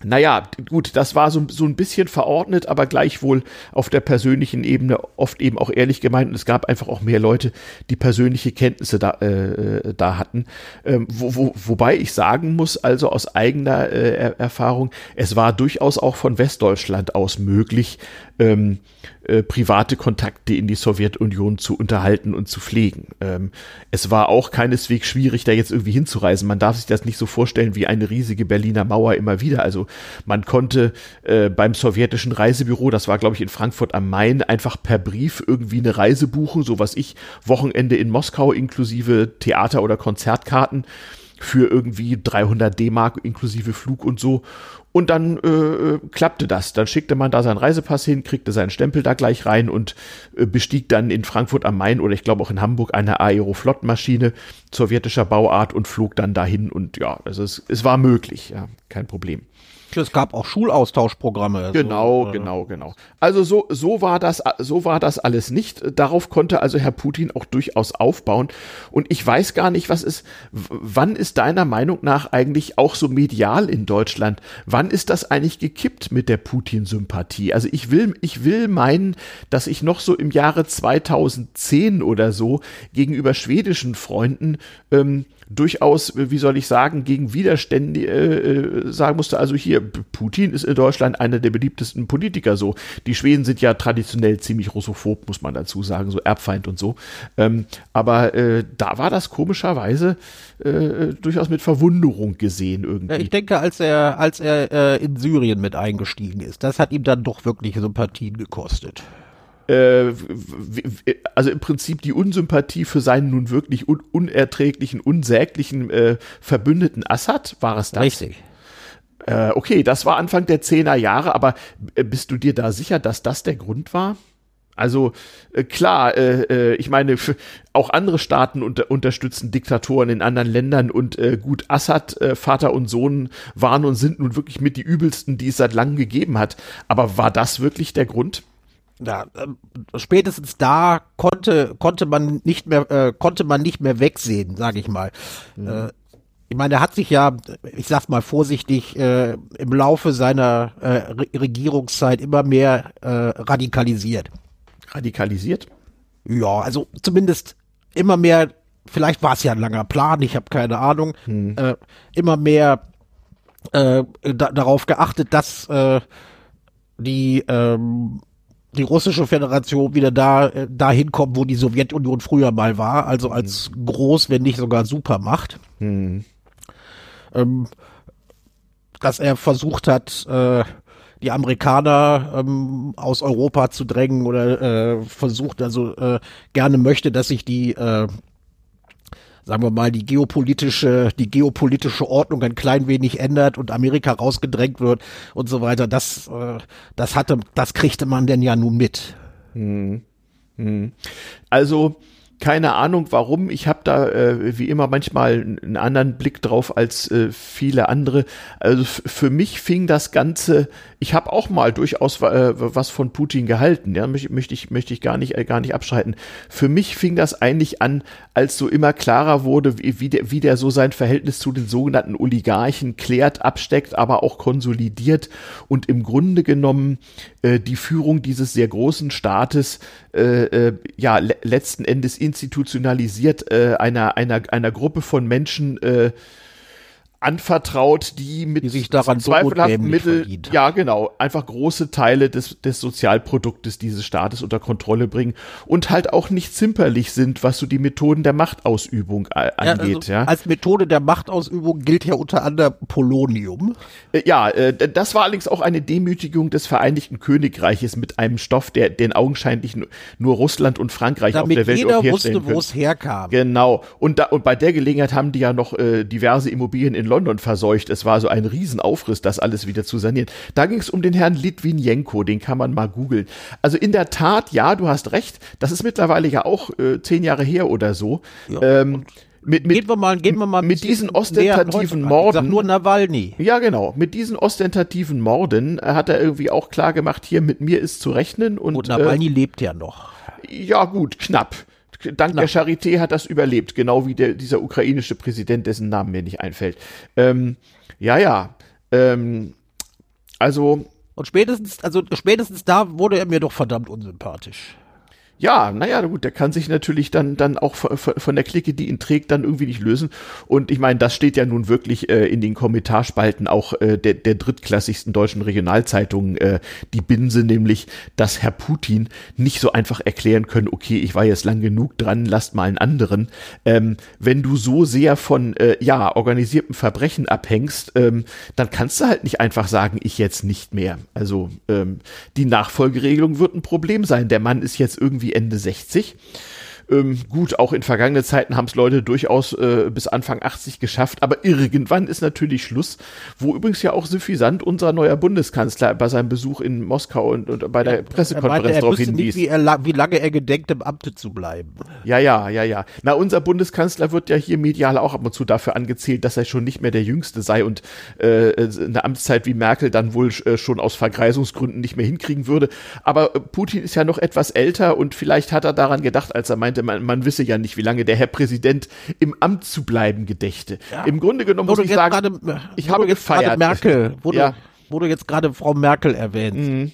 Speaker 1: naja, gut, das war so, so ein bisschen verordnet, aber gleichwohl auf der persönlichen Ebene oft eben auch ehrlich gemeint. Und es gab einfach auch mehr Leute, die persönliche Kenntnisse da, äh, da hatten. Ähm, wo, wo, wobei ich sagen muss, also aus eigener äh, Erfahrung, es war durchaus auch von Westdeutschland aus möglich, ähm, äh, private Kontakte in die Sowjetunion zu unterhalten und zu pflegen. Ähm, es war auch keineswegs schwierig, da jetzt irgendwie hinzureisen. Man darf sich das nicht so vorstellen wie eine riesige Berliner Mauer immer wieder. Also man konnte äh, beim sowjetischen Reisebüro, das war glaube ich in Frankfurt am Main, einfach per Brief irgendwie eine Reise buchen, so was ich, Wochenende in Moskau inklusive Theater- oder Konzertkarten für irgendwie 300 D-Mark inklusive Flug und so. Und dann äh, klappte das. Dann schickte man da seinen Reisepass hin, kriegte seinen Stempel da gleich rein und äh, bestieg dann in Frankfurt am Main oder ich glaube auch in Hamburg eine Aeroflot-Maschine sowjetischer Bauart und flog dann dahin. Und ja, also es, es war möglich, ja, kein Problem.
Speaker 2: Es gab auch Schulaustauschprogramme.
Speaker 1: Genau, so, genau, genau. Also so, so war das, so war das alles nicht. Darauf konnte also Herr Putin auch durchaus aufbauen. Und ich weiß gar nicht, was ist, wann ist deiner Meinung nach eigentlich auch so medial in Deutschland? Wann ist das eigentlich gekippt mit der Putin-Sympathie? Also ich will, ich will meinen, dass ich noch so im Jahre 2010 oder so gegenüber schwedischen Freunden ähm, durchaus, wie soll ich sagen, gegen Widerstände äh, äh, sagen musste, also hier, Putin ist in Deutschland einer der beliebtesten Politiker so. Die Schweden sind ja traditionell ziemlich russophob, muss man dazu sagen, so Erbfeind und so. Ähm, aber äh, da war das komischerweise äh, durchaus mit Verwunderung gesehen irgendwie.
Speaker 2: Ich denke, als er, als er äh, in Syrien mit eingestiegen ist, das hat ihm dann doch wirklich Sympathien gekostet.
Speaker 1: Äh, also im Prinzip die Unsympathie für seinen nun wirklich un unerträglichen, unsäglichen äh, Verbündeten Assad, war es das?
Speaker 2: Richtig.
Speaker 1: Äh, okay, das war Anfang der Zehner Jahre, aber äh, bist du dir da sicher, dass das der Grund war? Also klar, ich meine, auch andere Staaten unter, unterstützen Diktatoren in anderen Ländern und gut, Assad, Vater und Sohn waren und sind nun wirklich mit die übelsten, die es seit langem gegeben hat. Aber war das wirklich der Grund?
Speaker 2: Ja, äh, spätestens da konnte konnte man nicht mehr äh, konnte man nicht mehr wegsehen, sage ich mal. Mhm. Äh, ich meine, er hat sich ja, ich sag's mal vorsichtig, äh, im Laufe seiner äh, Re Regierungszeit immer mehr äh, radikalisiert.
Speaker 1: Radikalisiert?
Speaker 2: Ja, also zumindest immer mehr, vielleicht war es ja ein langer Plan, ich habe keine Ahnung, hm. äh, immer mehr äh, da, darauf geachtet, dass äh, die ähm, die russische Föderation wieder da äh, dahin kommt, wo die Sowjetunion früher mal war, also als hm. groß, wenn nicht sogar Supermacht. Hm. Ähm, dass er versucht hat, äh, die Amerikaner ähm, aus Europa zu drängen oder äh, versucht also äh, gerne möchte, dass sich die sagen wir mal, die geopolitische, die geopolitische Ordnung ein klein wenig ändert und Amerika rausgedrängt wird und so weiter, das, äh, das hatte, das kriegte man denn ja nun mit. Hm.
Speaker 1: Hm. Also, keine Ahnung warum. Ich habe da äh, wie immer manchmal einen anderen Blick drauf als äh, viele andere. Also für mich fing das Ganze ich habe auch mal durchaus äh, was von Putin gehalten, ja, möchte, möchte ich möchte ich gar nicht äh, gar nicht abschreiten. Für mich fing das eigentlich an, als so immer klarer wurde, wie, wie, der, wie der so sein Verhältnis zu den sogenannten Oligarchen klärt, absteckt, aber auch konsolidiert und im Grunde genommen äh, die Führung dieses sehr großen Staates äh, ja le letzten Endes institutionalisiert äh, einer einer einer Gruppe von Menschen äh, anvertraut, die mit
Speaker 2: die sich daran
Speaker 1: zweifelhaften so Mitteln, ja genau, einfach große Teile des, des Sozialproduktes dieses Staates unter Kontrolle bringen und halt auch nicht zimperlich sind, was so die Methoden der Machtausübung angeht. Ja, also
Speaker 2: ja. Als Methode der Machtausübung gilt ja unter anderem Polonium.
Speaker 1: Äh, ja, äh, das war allerdings auch eine Demütigung des Vereinigten Königreiches mit einem Stoff, der den augenscheinlich nur Russland und Frankreich
Speaker 2: Damit
Speaker 1: auf der Welt
Speaker 2: jeder wusste, wo es herkam.
Speaker 1: Genau. Und, da, und bei der Gelegenheit haben die ja noch äh, diverse Immobilien in London verseucht. Es war so ein Riesenaufriss, das alles wieder zu sanieren. Da ging es um den Herrn Litvinenko, den kann man mal googeln. Also in der Tat, ja, du hast recht, das ist mittlerweile ja auch äh, zehn Jahre her oder so. Ja, ähm, mit, mit,
Speaker 2: gehen wir mal, gehen wir mal
Speaker 1: mit diesen ostentativen Morden.
Speaker 2: nur Nawalny.
Speaker 1: Ja, genau. Mit diesen ostentativen Morden äh, hat er irgendwie auch klar gemacht, hier mit mir ist zu rechnen. Und, und
Speaker 2: Nawalny äh, lebt ja noch.
Speaker 1: Ja, gut, knapp dank Na. der Charité hat das überlebt, genau wie der, dieser ukrainische Präsident, dessen Namen mir nicht einfällt. Ähm, ja, ja. Ähm, also.
Speaker 2: Und spätestens, also spätestens da wurde er mir doch verdammt unsympathisch.
Speaker 1: Ja, naja, gut, der kann sich natürlich dann, dann auch von der Clique, die ihn trägt, dann irgendwie nicht lösen. Und ich meine, das steht ja nun wirklich äh, in den Kommentarspalten auch äh, der, der drittklassigsten deutschen Regionalzeitungen, äh, die Binse, nämlich, dass Herr Putin nicht so einfach erklären können, okay, ich war jetzt lang genug dran, lasst mal einen anderen. Ähm, wenn du so sehr von, äh, ja, organisiertem Verbrechen abhängst, ähm, dann kannst du halt nicht einfach sagen, ich jetzt nicht mehr. Also, ähm, die Nachfolgeregelung wird ein Problem sein. Der Mann ist jetzt irgendwie Ende 60. Ähm, gut, auch in vergangenen Zeiten haben es Leute durchaus äh, bis Anfang 80 geschafft, aber irgendwann ist natürlich Schluss, wo übrigens ja auch suffisant unser neuer Bundeskanzler bei seinem Besuch in Moskau und, und bei der Pressekonferenz darauf hinwies.
Speaker 2: Nicht, wie, er, wie lange er gedenkt, im Amte zu bleiben.
Speaker 1: Ja, ja, ja, ja. Na, unser Bundeskanzler wird ja hier medial auch ab und zu dafür angezählt, dass er schon nicht mehr der Jüngste sei und äh, eine Amtszeit wie Merkel dann wohl äh, schon aus Vergreisungsgründen nicht mehr hinkriegen würde. Aber äh, Putin ist ja noch etwas älter und vielleicht hat er daran gedacht, als er meinte, man, man wisse ja nicht, wie lange der Herr Präsident im Amt zu bleiben gedächte. Ja. Im Grunde genommen muss ich sagen, grade, ich habe gefeiert.
Speaker 2: Merkel, wo, ja. du, wo du jetzt gerade Frau Merkel erwähnst. Mhm.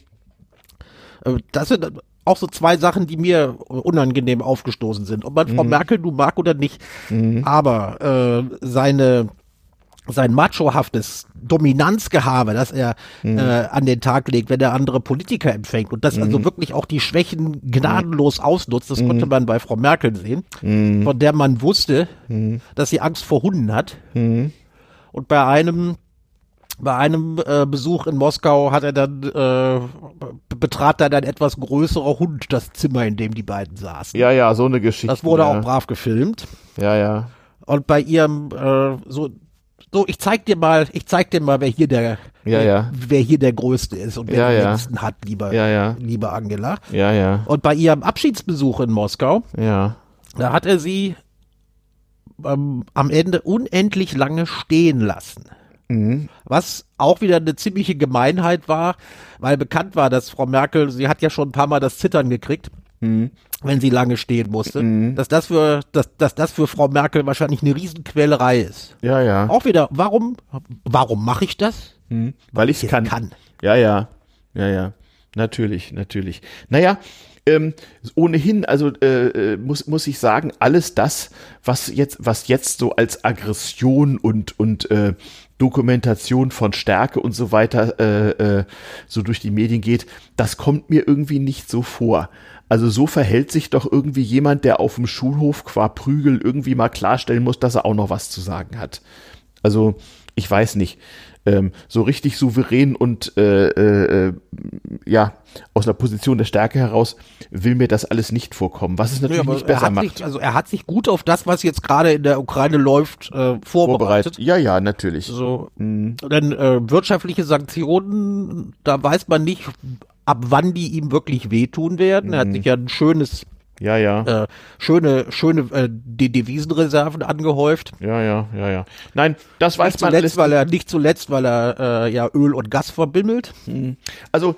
Speaker 2: Äh, das sind auch so zwei Sachen, die mir unangenehm aufgestoßen sind. Ob man mhm. Frau Merkel du mag oder nicht. Mhm. Aber äh, seine sein machohaftes Dominanzgehabe, das er mhm. äh, an den Tag legt, wenn er andere Politiker empfängt und das mhm. also wirklich auch die Schwächen gnadenlos ausnutzt, das mhm. konnte man bei Frau Merkel sehen, mhm. von der man wusste, mhm. dass sie Angst vor Hunden hat. Mhm. Und bei einem bei einem äh, Besuch in Moskau hat er dann äh, betrat dann ein etwas größerer Hund das Zimmer, in dem die beiden saßen.
Speaker 1: Ja, ja, so eine Geschichte.
Speaker 2: Das wurde
Speaker 1: ja.
Speaker 2: auch brav gefilmt.
Speaker 1: Ja, ja.
Speaker 2: Und bei ihrem äh, so so, ich zeig dir mal, ich zeig dir mal, wer hier der,
Speaker 1: ja, ja.
Speaker 2: wer hier der Größte ist und wer
Speaker 1: ja,
Speaker 2: den
Speaker 1: ja.
Speaker 2: längsten hat, lieber,
Speaker 1: ja, ja.
Speaker 2: lieber Angela.
Speaker 1: Ja, ja.
Speaker 2: Und bei ihrem Abschiedsbesuch in Moskau,
Speaker 1: ja.
Speaker 2: da hat er sie ähm, am Ende unendlich lange stehen lassen. Mhm. Was auch wieder eine ziemliche Gemeinheit war, weil bekannt war, dass Frau Merkel, sie hat ja schon ein paar Mal das Zittern gekriegt. Mhm wenn sie lange stehen musste, mhm. dass das für, dass, dass das für Frau Merkel wahrscheinlich eine Riesenquälerei ist.
Speaker 1: Ja, ja.
Speaker 2: Auch wieder, warum, warum mache ich das?
Speaker 1: Mhm. Weil ich es kann. kann. Ja, ja, ja, ja. Natürlich, natürlich. Naja, Ähm, ohnehin, also äh, äh, muss, muss ich sagen, alles das, was jetzt, was jetzt so als Aggression und, und äh, Dokumentation von Stärke und so weiter äh, äh, so durch die Medien geht, das kommt mir irgendwie nicht so vor. Also so verhält sich doch irgendwie jemand, der auf dem Schulhof qua Prügel irgendwie mal klarstellen muss, dass er auch noch was zu sagen hat. Also ich weiß nicht ähm, so richtig souverän und äh, äh, ja, aus einer Position der Stärke heraus will mir das alles nicht vorkommen, was es natürlich ja, nicht besser macht.
Speaker 2: Sich, also er hat sich gut auf das, was jetzt gerade in der Ukraine läuft, äh, vorbereitet. vorbereitet.
Speaker 1: Ja, ja, natürlich.
Speaker 2: So, mhm. Denn äh, wirtschaftliche Sanktionen, da weiß man nicht, ab wann die ihm wirklich wehtun werden. Er hat mhm. sich ja ein schönes
Speaker 1: ja, ja.
Speaker 2: Äh, schöne, schöne äh, die Devisenreserven angehäuft.
Speaker 1: Ja, ja, ja, ja. Nein, das weiß
Speaker 2: nicht man zuletzt, weil er nicht zuletzt, weil er äh, ja Öl und Gas verbimmelt. Hm.
Speaker 1: Also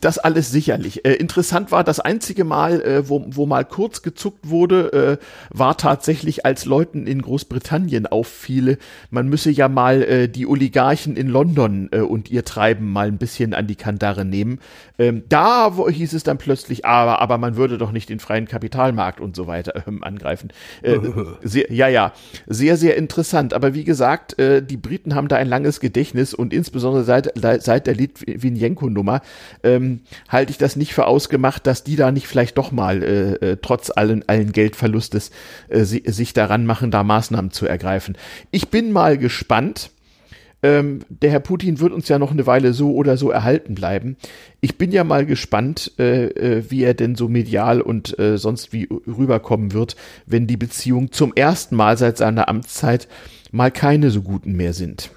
Speaker 1: das alles sicherlich. Äh, interessant war das einzige Mal, äh, wo, wo mal kurz gezuckt wurde, äh, war tatsächlich, als Leuten in Großbritannien auffiele, man müsse ja mal äh, die Oligarchen in London äh, und ihr Treiben mal ein bisschen an die Kandare nehmen. Ähm, da wo, hieß es dann plötzlich, aber, aber man würde doch nicht den freien Kapitalmarkt und so weiter *laughs* ähm, angreifen. Äh, sehr, ja, ja, sehr, sehr interessant. Aber wie gesagt, äh, die Briten haben da ein langes Gedächtnis und insbesondere seit, seit der Litvinenko-Nummer ähm, halte ich das nicht für ausgemacht, dass die da nicht vielleicht doch mal äh, äh trotz allen, allen Geldverlustes äh, sich daran machen, da Maßnahmen zu ergreifen. Ich bin mal gespannt ähm, der Herr Putin wird uns ja noch eine Weile so oder so erhalten bleiben. Ich bin ja mal gespannt, äh, äh, wie er denn so medial und äh, sonst wie rüberkommen wird, wenn die Beziehungen zum ersten Mal seit seiner Amtszeit mal keine so guten mehr sind.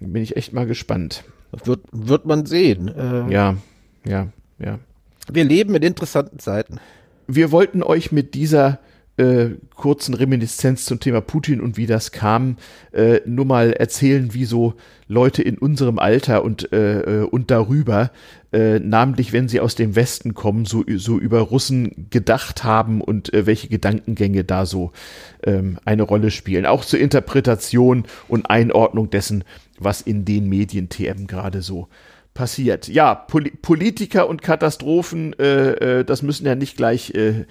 Speaker 1: Bin ich echt mal gespannt.
Speaker 2: wird, wird man sehen.
Speaker 1: Äh, ja, ja, ja.
Speaker 2: Wir leben in interessanten Zeiten.
Speaker 1: Wir wollten euch mit dieser äh, kurzen Reminiszenz zum Thema Putin und wie das kam, äh, nur mal erzählen, wie so Leute in unserem Alter und, äh, äh, und darüber, äh, namentlich wenn sie aus dem Westen kommen, so, so über Russen gedacht haben und äh, welche Gedankengänge da so ähm, eine Rolle spielen. Auch zur Interpretation und Einordnung dessen, was in den Medien TM gerade so passiert. Ja, Poli Politiker und Katastrophen, äh, das müssen ja nicht gleich äh,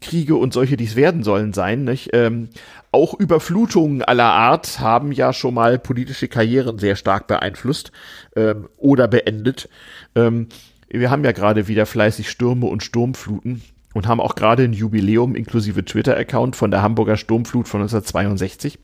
Speaker 1: Kriege und solche, die es werden sollen, sein. Nicht? Ähm, auch Überflutungen aller Art haben ja schon mal politische Karrieren sehr stark beeinflusst ähm, oder beendet. Ähm, wir haben ja gerade wieder fleißig Stürme und Sturmfluten und haben auch gerade ein Jubiläum inklusive Twitter-Account von der Hamburger Sturmflut von 1962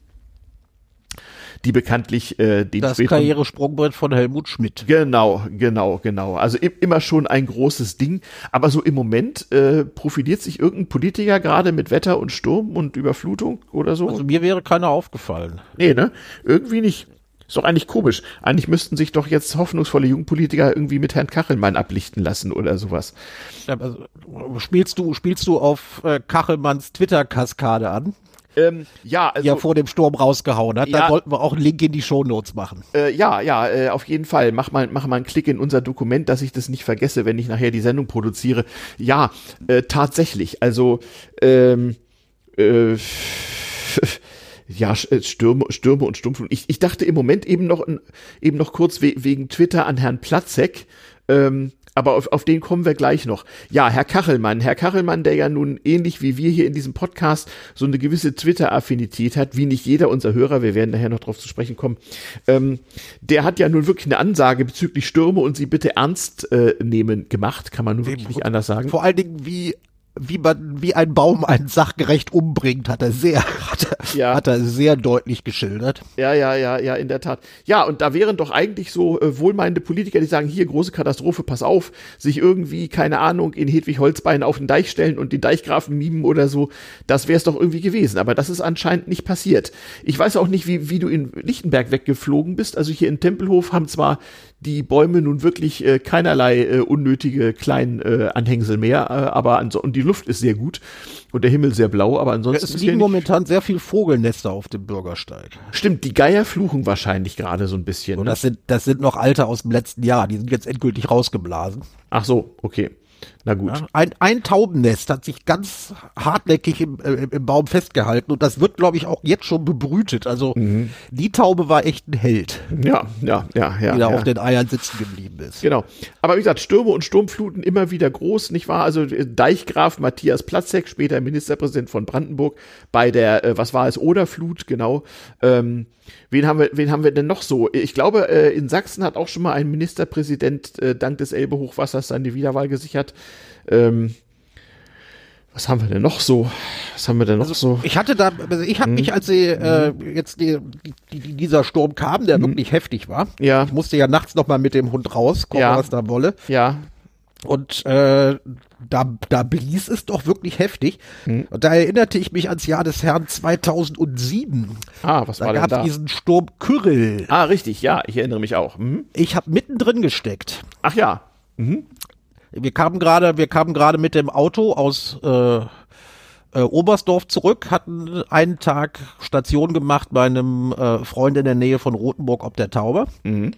Speaker 1: die bekanntlich äh, den
Speaker 2: das Karrieresprungbrett von Helmut Schmidt.
Speaker 1: Genau, genau, genau. Also immer schon ein großes Ding. Aber so im Moment äh, profiliert sich irgendein Politiker gerade mit Wetter und Sturm und Überflutung oder so.
Speaker 2: Also mir wäre keiner aufgefallen.
Speaker 1: Nee, ne? Irgendwie nicht. Ist doch eigentlich komisch. Eigentlich müssten sich doch jetzt hoffnungsvolle Jugendpolitiker irgendwie mit Herrn Kachelmann ablichten lassen oder sowas.
Speaker 2: Ja, also, spielst du, spielst du auf äh, Kachelmanns Twitter-Kaskade an?
Speaker 1: Ähm, ja,
Speaker 2: also, ja, vor dem Sturm rausgehauen hat. Ja, da wollten wir auch einen Link in die Shownotes machen.
Speaker 1: Äh, ja, ja, äh, auf jeden Fall. Mach mal, mach mal einen Klick in unser Dokument, dass ich das nicht vergesse, wenn ich nachher die Sendung produziere. Ja, äh, tatsächlich. Also, ähm, äh, *laughs* ja, äh, Stürme, Stürme und Stumpfen. Ich, ich dachte im Moment eben noch, eben noch kurz we wegen Twitter an Herrn Platzek. Ähm, aber auf, auf den kommen wir gleich noch. Ja, Herr Kachelmann, Herr Kachelmann, der ja nun ähnlich wie wir hier in diesem Podcast so eine gewisse Twitter-Affinität hat, wie nicht jeder unserer Hörer, wir werden nachher noch drauf zu sprechen kommen, ähm, der hat ja nun wirklich eine Ansage bezüglich Stürme und sie bitte ernst äh, nehmen gemacht, kann man nun wirklich nicht anders sagen.
Speaker 2: Vor allen Dingen, wie wie man, wie ein Baum einen sachgerecht umbringt, hat er sehr, *laughs* hat er, ja. hat er sehr deutlich geschildert.
Speaker 1: Ja, ja, ja, ja, in der Tat. Ja, und da wären doch eigentlich so äh, wohlmeinende Politiker, die sagen, hier, große Katastrophe, pass auf, sich irgendwie, keine Ahnung, in Hedwig Holzbein auf den Deich stellen und den Deichgrafen mimen oder so, das wäre es doch irgendwie gewesen. Aber das ist anscheinend nicht passiert. Ich weiß auch nicht, wie, wie du in Lichtenberg weggeflogen bist. Also hier in Tempelhof haben zwar die Bäume nun wirklich äh, keinerlei äh, unnötige kleinen äh, Anhängsel mehr, äh, aber und die Luft ist sehr gut und der Himmel sehr blau, aber ansonsten.
Speaker 2: Es liegen momentan sehr viel Vogelnester auf dem Bürgersteig.
Speaker 1: Stimmt, die Geier fluchen wahrscheinlich gerade so ein bisschen.
Speaker 2: Und ne? das sind, das sind noch alte aus dem letzten Jahr, die sind jetzt endgültig rausgeblasen.
Speaker 1: Ach so, okay. Na gut.
Speaker 2: Ja, ein, ein Taubennest hat sich ganz hartnäckig im, äh, im Baum festgehalten und das wird, glaube ich, auch jetzt schon bebrütet. Also mhm. die Taube war echt ein Held.
Speaker 1: Ja, ja, ja, ja.
Speaker 2: Die da
Speaker 1: ja.
Speaker 2: auf den Eiern sitzen geblieben ist.
Speaker 1: Genau. Aber wie gesagt, Stürme und Sturmfluten immer wieder groß, nicht wahr? Also äh, Deichgraf Matthias Platzek, später Ministerpräsident von Brandenburg, bei der, äh, was war es, Oderflut, genau. Ähm, wen haben wir, wen haben wir denn noch so? Ich glaube, äh, in Sachsen hat auch schon mal ein Ministerpräsident äh, dank des Elbe-Hochwassers seine Wiederwahl gesichert. Ähm, was haben wir denn noch so? Was haben wir denn noch
Speaker 2: also,
Speaker 1: so?
Speaker 2: Ich hatte da, also ich habe hm. mich, als sie, äh, jetzt die, die, die, dieser Sturm kam, der hm. wirklich heftig war.
Speaker 1: Ja.
Speaker 2: Ich musste ja nachts noch mal mit dem Hund raus, gucken, ja. was da wolle.
Speaker 1: Ja.
Speaker 2: Und äh, da, da blies es doch wirklich heftig. Hm. Und da erinnerte ich mich ans Jahr des Herrn 2007.
Speaker 1: Ah, was
Speaker 2: da
Speaker 1: war denn da?
Speaker 2: Da gab diesen Sturm Kyrill.
Speaker 1: Ah, richtig, ja, ich erinnere mich auch. Mhm.
Speaker 2: Ich habe mittendrin gesteckt.
Speaker 1: Ach ja. Mhm.
Speaker 2: Wir kamen gerade, wir kamen gerade mit dem Auto aus äh, äh, Oberstdorf zurück, hatten einen Tag Station gemacht bei einem äh, Freund in der Nähe von Rothenburg ob der Taube. Mhm.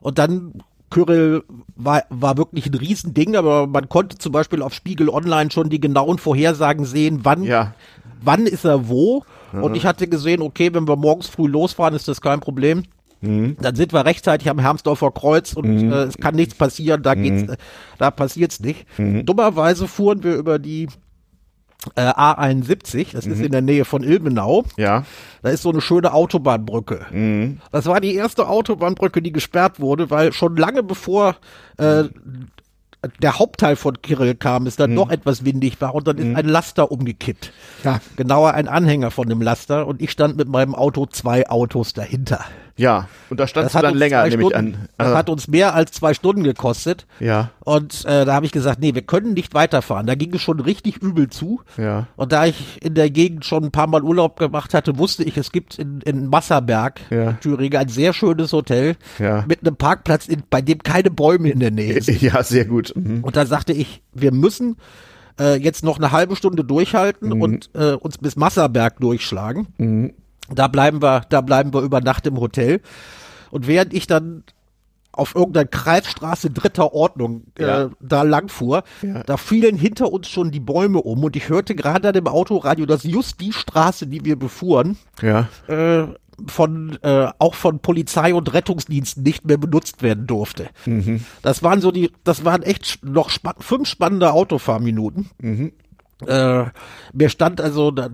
Speaker 2: Und dann Kyrill war, war wirklich ein Riesending, aber man konnte zum Beispiel auf Spiegel Online schon die genauen Vorhersagen sehen, wann,
Speaker 1: ja.
Speaker 2: wann ist er wo. Mhm. Und ich hatte gesehen, okay, wenn wir morgens früh losfahren, ist das kein Problem. Mhm. Dann sind wir rechtzeitig am Hermsdorfer Kreuz und mhm. äh, es kann nichts passieren, da geht's, mhm. da passiert's nicht. Mhm. Dummerweise fuhren wir über die äh, A71, das ist mhm. in der Nähe von Ilmenau.
Speaker 1: Ja.
Speaker 2: Da ist so eine schöne Autobahnbrücke. Das war die erste Autobahnbrücke, die gesperrt wurde, weil schon lange bevor äh, der Hauptteil von Kirill kam, ist dann mhm. noch etwas windig war und dann ist mhm. ein Laster umgekippt.
Speaker 1: Ja.
Speaker 2: Genauer ein Anhänger von dem Laster und ich stand mit meinem Auto zwei Autos dahinter.
Speaker 1: Ja, und da standst du dann länger, nehme ich an.
Speaker 2: Das hat uns mehr als zwei Stunden gekostet.
Speaker 1: Ja.
Speaker 2: Und äh, da habe ich gesagt, nee, wir können nicht weiterfahren. Da ging es schon richtig übel zu.
Speaker 1: Ja.
Speaker 2: Und da ich in der Gegend schon ein paar Mal Urlaub gemacht hatte, wusste ich, es gibt in, in Masserberg,
Speaker 1: ja.
Speaker 2: Thüringen, ein sehr schönes Hotel
Speaker 1: ja.
Speaker 2: mit einem Parkplatz, in, bei dem keine Bäume in der Nähe *laughs* sind.
Speaker 1: Ja, sehr gut.
Speaker 2: Mhm. Und da sagte ich, wir müssen äh, jetzt noch eine halbe Stunde durchhalten mhm. und äh, uns bis Masserberg durchschlagen.
Speaker 1: Mhm.
Speaker 2: Da bleiben wir, da bleiben wir über Nacht im Hotel. Und während ich dann auf irgendeiner Kreisstraße dritter Ordnung äh, ja. da lang fuhr, ja. da fielen hinter uns schon die Bäume um und ich hörte gerade an dem Autoradio, dass just die Straße, die wir befuhren,
Speaker 1: ja.
Speaker 2: äh, von äh, auch von Polizei und Rettungsdiensten nicht mehr benutzt werden durfte.
Speaker 1: Mhm.
Speaker 2: Das waren so die, das waren echt noch spa fünf spannende Autofahrminuten.
Speaker 1: Mhm.
Speaker 2: Äh, mir stand also, da,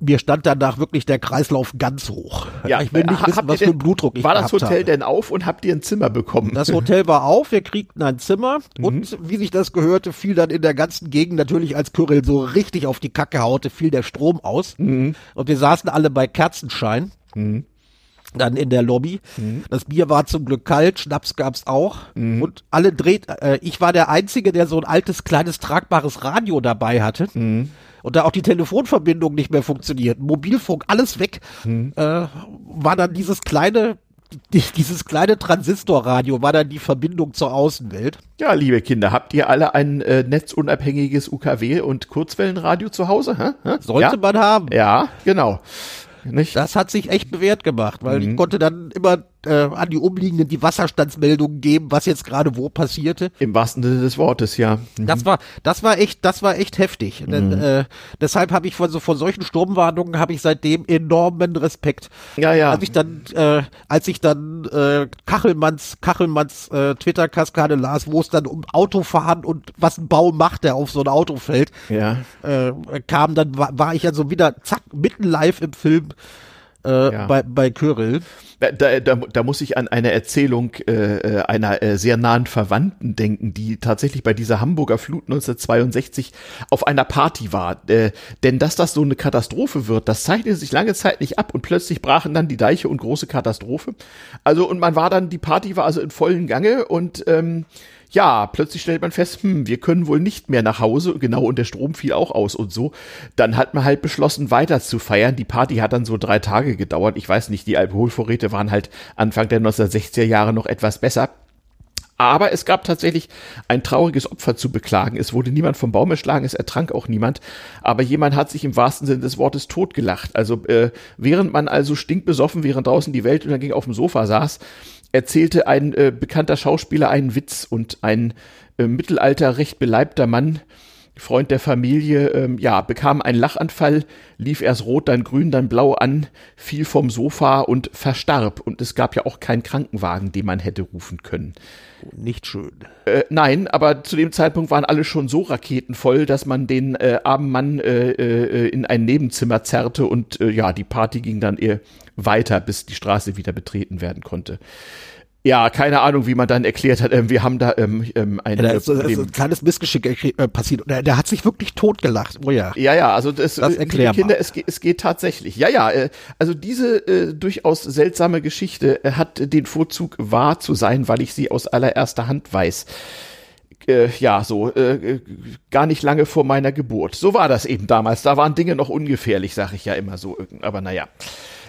Speaker 2: mir stand danach wirklich der Kreislauf ganz hoch.
Speaker 1: Ja,
Speaker 2: ich will nicht wissen, was für einen Blutdruck ich
Speaker 1: War das Hotel
Speaker 2: habe.
Speaker 1: denn auf und habt ihr ein Zimmer bekommen?
Speaker 2: Das Hotel war auf, wir kriegten ein Zimmer mhm. und wie sich das gehörte, fiel dann in der ganzen Gegend natürlich, als Kyrill so richtig auf die Kacke haute, fiel der Strom aus
Speaker 1: mhm.
Speaker 2: und wir saßen alle bei Kerzenschein.
Speaker 1: Mhm
Speaker 2: dann in der Lobby.
Speaker 1: Mhm.
Speaker 2: Das Bier war zum Glück kalt, Schnaps gab's auch
Speaker 1: mhm.
Speaker 2: und alle dreht. Äh, ich war der einzige, der so ein altes kleines tragbares Radio dabei hatte
Speaker 1: mhm.
Speaker 2: und da auch die Telefonverbindung nicht mehr funktioniert, Mobilfunk alles weg,
Speaker 1: mhm.
Speaker 2: äh, war dann dieses kleine dieses kleine Transistorradio war dann die Verbindung zur Außenwelt.
Speaker 1: Ja, liebe Kinder, habt ihr alle ein äh, netzunabhängiges UKW und Kurzwellenradio zu Hause? Hä? Hä?
Speaker 2: Sollte
Speaker 1: ja?
Speaker 2: man haben.
Speaker 1: Ja, genau. Nicht?
Speaker 2: Das hat sich echt bewährt gemacht, weil
Speaker 1: Mhm.
Speaker 2: ich konnte dann immer äh, an die Umliegenden die Wasserstandsmeldungen geben, was jetzt gerade wo passierte.
Speaker 1: Im wahrsten Sinne des Wortes, ja. Mhm.
Speaker 2: Das war, das war echt, das war echt heftig. Denn, äh, deshalb habe ich von so von solchen Sturmwarnungen habe ich seitdem enormen Respekt.
Speaker 1: Ja, ja.
Speaker 2: Als ich dann, äh, als ich dann äh, Kachelmanns, Kachelmanns äh, Twitter-Kaskade las, wo es dann um Autofahren und was ein Baum macht, der auf so ein Auto fällt,
Speaker 1: Ja.
Speaker 2: äh, kam, dann war, war ich also wieder zack mitten live im Film äh,
Speaker 1: Ja.
Speaker 2: bei bei Kyrill.
Speaker 1: Da, da, da, da muss ich an eine Erzählung äh, äh, einer äh, sehr nahen Verwandten denken, die tatsächlich bei dieser Hamburger Flut 1962 auf einer Party war. Äh, denn dass das so eine Katastrophe wird, das zeichnete sich lange Zeit nicht ab und plötzlich brachen dann die Deiche und große Katastrophe. Also und man war dann, die Party war also in vollen Gange und ähm, ja, plötzlich stellt man fest, hm, wir können wohl nicht mehr nach Hause, genau, und der Strom fiel auch aus und so. Dann hat man halt beschlossen, weiter zu feiern. Die Party hat dann so drei Tage gedauert. Ich weiß nicht, die Alkoholvorräte waren halt Anfang der 1960er Jahre noch etwas besser. Aber es gab tatsächlich ein trauriges Opfer zu beklagen. Es wurde niemand vom Baum erschlagen, es ertrank auch niemand. Aber jemand hat sich im wahrsten Sinne des Wortes totgelacht. Also äh, während man also stinkbesoffen, während draußen die Welt und dann ging auf dem Sofa saß, erzählte ein äh, bekannter Schauspieler einen Witz und ein äh, Mittelalter recht beleibter Mann, Freund der Familie, ähm, ja, bekam einen Lachanfall, lief erst rot, dann grün, dann blau an, fiel vom Sofa und verstarb. Und es gab ja auch keinen Krankenwagen, den man hätte rufen können.
Speaker 2: Nicht schön.
Speaker 1: Äh, nein, aber zu dem Zeitpunkt waren alle schon so raketenvoll, dass man den äh, armen Mann äh, äh, in ein Nebenzimmer zerrte und äh, ja, die Party ging dann eher weiter, bis die Straße wieder betreten werden konnte. Ja, keine Ahnung, wie man dann erklärt hat, ähm, wir haben da ähm, ähm, ein,
Speaker 2: ja, da ist, ist ein kleines Missgeschick äh, passiert. Der, der, hat sich wirklich totgelacht. Oh ja.
Speaker 1: Ja, ja, also das,
Speaker 2: das erklärt
Speaker 1: Kinder, es geht, es geht tatsächlich. Ja, ja, äh, also diese äh, durchaus seltsame Geschichte äh, hat den Vorzug wahr zu sein, weil ich sie aus allererster Hand weiß. Äh, ja, so äh, gar nicht lange vor meiner Geburt. So war das eben damals. Da waren Dinge noch ungefährlich, sag ich ja immer so. Aber naja.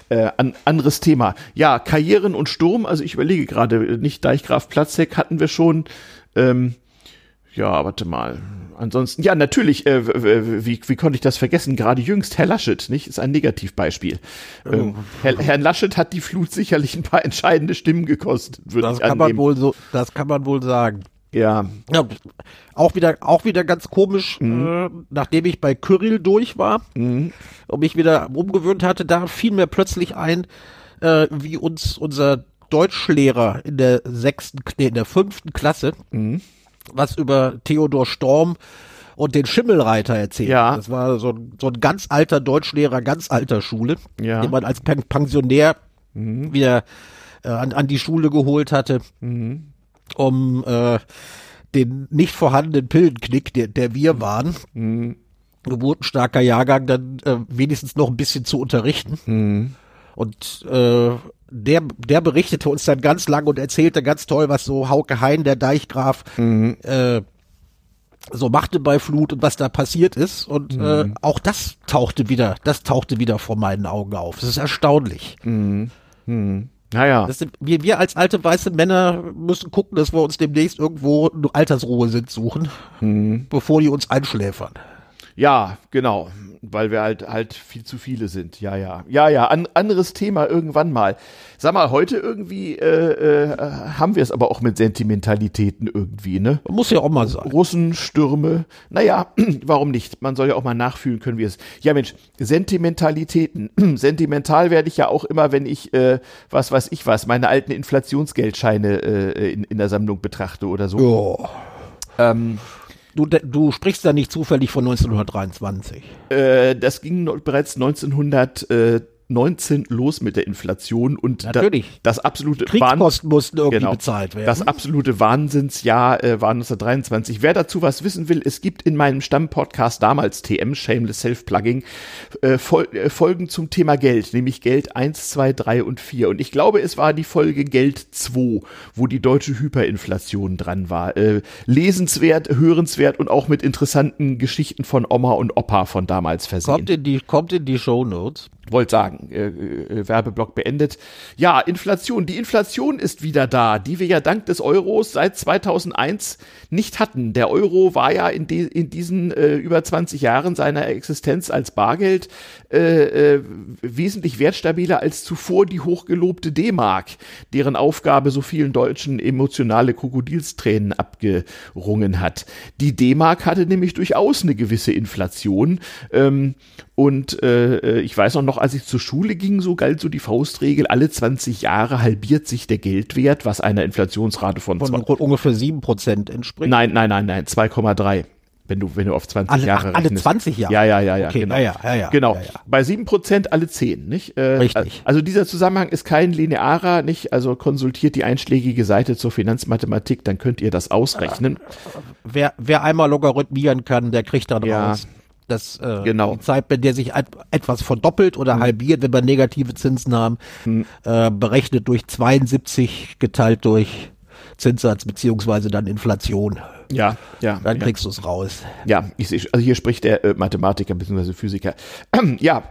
Speaker 1: Äh, an, anderes Thema. Ja, Karrieren und Sturm, also ich überlege gerade, nicht Deichgraf Platzek hatten wir schon. Ähm, ja, warte mal. Ansonsten, ja, natürlich, äh, wie, wie konnte ich das vergessen? Gerade jüngst Herr Laschet, nicht? Ist ein Negativbeispiel. Oh. Ähm, Herr, Herrn Laschet hat die Flut sicherlich ein paar entscheidende Stimmen gekostet,
Speaker 2: würde ich kann man wohl so, Das kann man wohl sagen.
Speaker 1: Ja. ja.
Speaker 2: Auch wieder, auch wieder ganz komisch, mhm. äh, nachdem ich bei Kyrill durch war mhm. und mich wieder umgewöhnt hatte, da fiel mir plötzlich ein, äh, wie uns unser Deutschlehrer in der sechsten, nee, in der fünften Klasse, mhm. was über Theodor Storm und den Schimmelreiter erzählt.
Speaker 1: Ja.
Speaker 2: Das war so, so ein ganz alter Deutschlehrer, ganz alter Schule, ja. den man als Pensionär mhm. wieder äh, an, an die Schule geholt hatte. Mhm um äh, den nicht vorhandenen Pillenknick, der, der wir waren, mhm. geburtenstarker Jahrgang, dann äh, wenigstens noch ein bisschen zu unterrichten. Mhm. Und äh, der, der berichtete uns dann ganz lang und erzählte ganz toll, was so Hauke Hein, der Deichgraf, mhm. äh, so machte bei Flut und was da passiert ist. Und äh, mhm. auch das tauchte wieder, das tauchte wieder vor meinen Augen auf. Das ist erstaunlich.
Speaker 1: Mhm. Mhm. Naja.
Speaker 2: Sind, wir, wir als alte weiße Männer müssen gucken, dass wir uns demnächst irgendwo eine Altersruhe sind suchen, hm. bevor die uns einschläfern.
Speaker 1: Ja, genau weil wir halt halt viel zu viele sind. Ja, ja. Ja, ja, an, anderes Thema irgendwann mal. Sag mal, heute irgendwie äh, äh, haben wir es aber auch mit Sentimentalitäten irgendwie, ne?
Speaker 2: Muss ja auch mal sein.
Speaker 1: Russenstürme. Naja, *clears throat* warum nicht? Man soll ja auch mal nachfühlen können, wie es. Ja, Mensch, Sentimentalitäten. *clears throat* Sentimental werde ich ja auch immer, wenn ich, äh, was weiß ich was, meine alten Inflationsgeldscheine äh, in, in der Sammlung betrachte oder so.
Speaker 2: Oh. Ähm, Du, du sprichst da nicht zufällig von 1923.
Speaker 1: Äh, das ging bereits 1900. Äh, 19 los mit der Inflation und
Speaker 2: Natürlich.
Speaker 1: Da, das absolute
Speaker 2: Kriegskosten mussten irgendwie genau, bezahlt werden.
Speaker 1: Das absolute Wahnsinnsjahr äh, war 1923. Wer dazu was wissen will, es gibt in meinem Stammpodcast damals TM Shameless Self-Plugging äh, Fol äh, Folgen zum Thema Geld, nämlich Geld 1, 2, 3 und 4 und ich glaube, es war die Folge Geld 2, wo die deutsche Hyperinflation dran war. Äh, lesenswert, hörenswert und auch mit interessanten Geschichten von Oma und Opa von damals versehen.
Speaker 2: Kommt in die kommt in die Show Notes
Speaker 1: wollte äh, äh, Werbeblock beendet. Ja, Inflation. Die Inflation ist wieder da, die wir ja dank des Euros seit 2001 nicht hatten. Der Euro war ja in, de, in diesen äh, über 20 Jahren seiner Existenz als Bargeld äh, äh, wesentlich wertstabiler als zuvor die hochgelobte D-Mark, deren Aufgabe so vielen Deutschen emotionale Krokodilstränen abgerungen hat. Die D-Mark hatte nämlich durchaus eine gewisse Inflation. Ähm, und äh, äh, ich weiß auch noch, als ich zur Schule ging, so galt so die Faustregel, alle 20 Jahre halbiert sich der Geldwert, was einer Inflationsrate von,
Speaker 2: von ungefähr 7% entspricht.
Speaker 1: Nein, nein, nein, nein, 2,3 wenn du, wenn du auf 20
Speaker 2: alle,
Speaker 1: Jahre
Speaker 2: ach, Alle 20 Jahre?
Speaker 1: Ja, ja, ja, ja.
Speaker 2: Okay,
Speaker 1: genau.
Speaker 2: ja, ja, ja,
Speaker 1: genau. Bei 7% alle 10, nicht?
Speaker 2: Äh, Richtig.
Speaker 1: Also dieser Zusammenhang ist kein linearer, nicht? Also konsultiert die einschlägige Seite zur Finanzmathematik, dann könnt ihr das ausrechnen.
Speaker 2: Wer, wer einmal logarithmieren kann, der kriegt dann raus das äh,
Speaker 1: genau.
Speaker 2: die Zeit, bei der sich etwas verdoppelt oder mhm. halbiert, wenn wir negative Zinsen haben, mhm. äh, berechnet durch 72 geteilt durch Zinssatz beziehungsweise dann Inflation.
Speaker 1: Ja, ja.
Speaker 2: Dann kriegst
Speaker 1: ja.
Speaker 2: du es raus.
Speaker 1: Ja, ich sehe, also hier spricht der äh, Mathematiker bzw. Physiker. *clears throat* ja,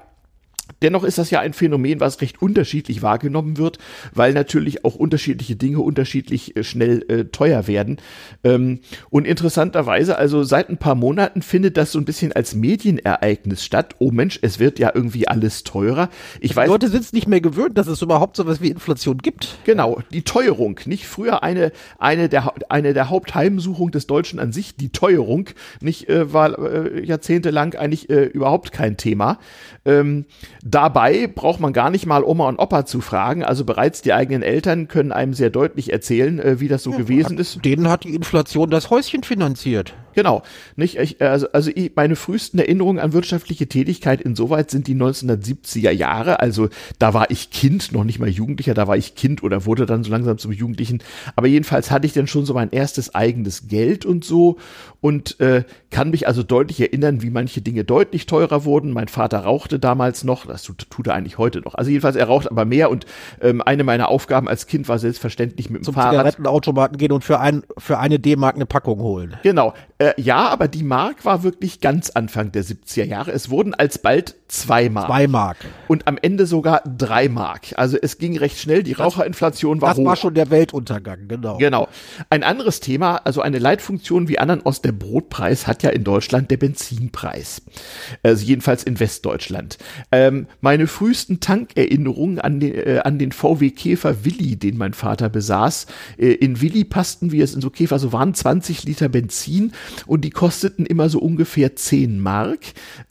Speaker 1: Dennoch ist das ja ein Phänomen, was recht unterschiedlich wahrgenommen wird, weil natürlich auch unterschiedliche Dinge unterschiedlich äh, schnell äh, teuer werden. Ähm, und interessanterweise, also seit ein paar Monaten findet das so ein bisschen als Medienereignis statt. Oh Mensch, es wird ja irgendwie alles teurer. Ich weiß,
Speaker 2: Die Leute sind es nicht mehr gewöhnt, dass es überhaupt sowas wie Inflation gibt.
Speaker 1: Genau, die Teuerung. Nicht früher eine, eine, der, eine der Hauptheimsuchung des Deutschen an sich, die Teuerung, nicht äh, war äh, jahrzehntelang eigentlich äh, überhaupt kein Thema. Ähm, dabei braucht man gar nicht mal Oma und Opa zu fragen. Also bereits die eigenen Eltern können einem sehr deutlich erzählen, äh, wie das so gewesen ist.
Speaker 2: Denen hat die Inflation das Häuschen finanziert.
Speaker 1: Genau. Nicht, ich, also, also ich, meine frühesten Erinnerungen an wirtschaftliche Tätigkeit insoweit sind die 1970er Jahre. Also da war ich Kind, noch nicht mal Jugendlicher, da war ich Kind oder wurde dann so langsam zum Jugendlichen. Aber jedenfalls hatte ich dann schon so mein erstes eigenes Geld und so und äh, kann mich also deutlich erinnern, wie manche Dinge deutlich teurer wurden. Mein Vater rauchte damals noch, das tut, tut er eigentlich heute noch. Also jedenfalls, er raucht aber mehr und ähm, eine meiner Aufgaben als Kind war selbstverständlich mit dem
Speaker 2: Zum
Speaker 1: Fahrrad.
Speaker 2: Zigarettenautomaten gehen und für, ein, für eine D-Mark eine Packung holen.
Speaker 1: Genau. Äh, ja, aber die Mark war wirklich ganz Anfang der 70er Jahre. Es wurden alsbald zwei Mark.
Speaker 2: Zwei Mark.
Speaker 1: Und am Ende sogar drei Mark. Also es ging recht schnell. Die Raucherinflation war
Speaker 2: Das
Speaker 1: hoch.
Speaker 2: war schon der Weltuntergang, genau.
Speaker 1: Genau. Ein anderes Thema, also eine Leitfunktion wie anderen aus der Brotpreis hat ja in Deutschland der Benzinpreis. Also jedenfalls in Westdeutschland. Ähm, meine frühesten Tankerinnerungen an den, äh, an den VW Käfer Willi, den mein Vater besaß. Äh, in Willi passten, wie es in so Käfer so waren, 20 Liter Benzin und die kosteten immer so ungefähr 10 Mark,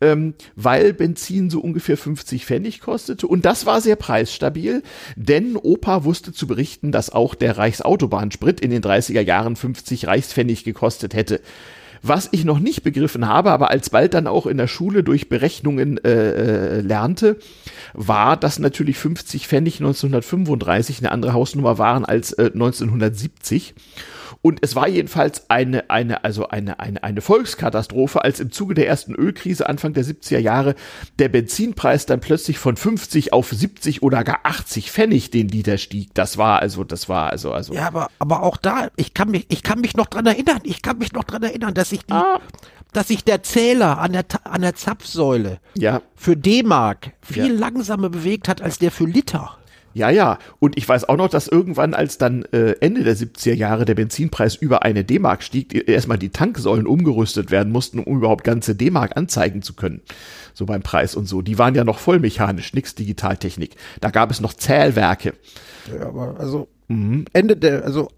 Speaker 1: ähm, weil Benzin so ungefähr 50 Pfennig kostete. Und das war sehr preisstabil, denn Opa wusste zu berichten, dass auch der Reichsautobahnsprit in den 30er Jahren 50 Reichspfennig gekostet hätte. Was ich noch nicht begriffen habe, aber alsbald dann auch in der Schule durch Berechnungen äh, äh, lernte, war, dass natürlich 50 Pfennig 1935 eine andere Hausnummer waren als äh, 1970. Und es war jedenfalls eine, eine, also eine, eine, eine Volkskatastrophe, als im Zuge der ersten Ölkrise Anfang der 70er Jahre der Benzinpreis dann plötzlich von 50 auf 70 oder gar 80 Pfennig den Liter stieg. Das war also, das war also, also.
Speaker 2: Ja, aber, aber auch da, ich kann mich, ich kann mich noch dran erinnern, ich kann mich noch dran erinnern, dass ich die,
Speaker 1: Ah.
Speaker 2: dass sich der Zähler an der, an der Zapfsäule
Speaker 1: Ja,
Speaker 2: für D-Mark viel
Speaker 1: Ja.
Speaker 2: langsamer bewegt hat als der für Liter.
Speaker 1: Ja, ja. Und ich weiß auch noch, dass irgendwann, als dann äh, Ende der 70er Jahre der Benzinpreis über eine D-Mark stieg, erstmal die Tanksäulen umgerüstet werden mussten, um überhaupt ganze D-Mark anzeigen zu können. So beim Preis und so. Die waren ja noch voll mechanisch, nix Digitaltechnik. Da gab es noch Zählwerke.
Speaker 2: Ja, aber also Ende der, also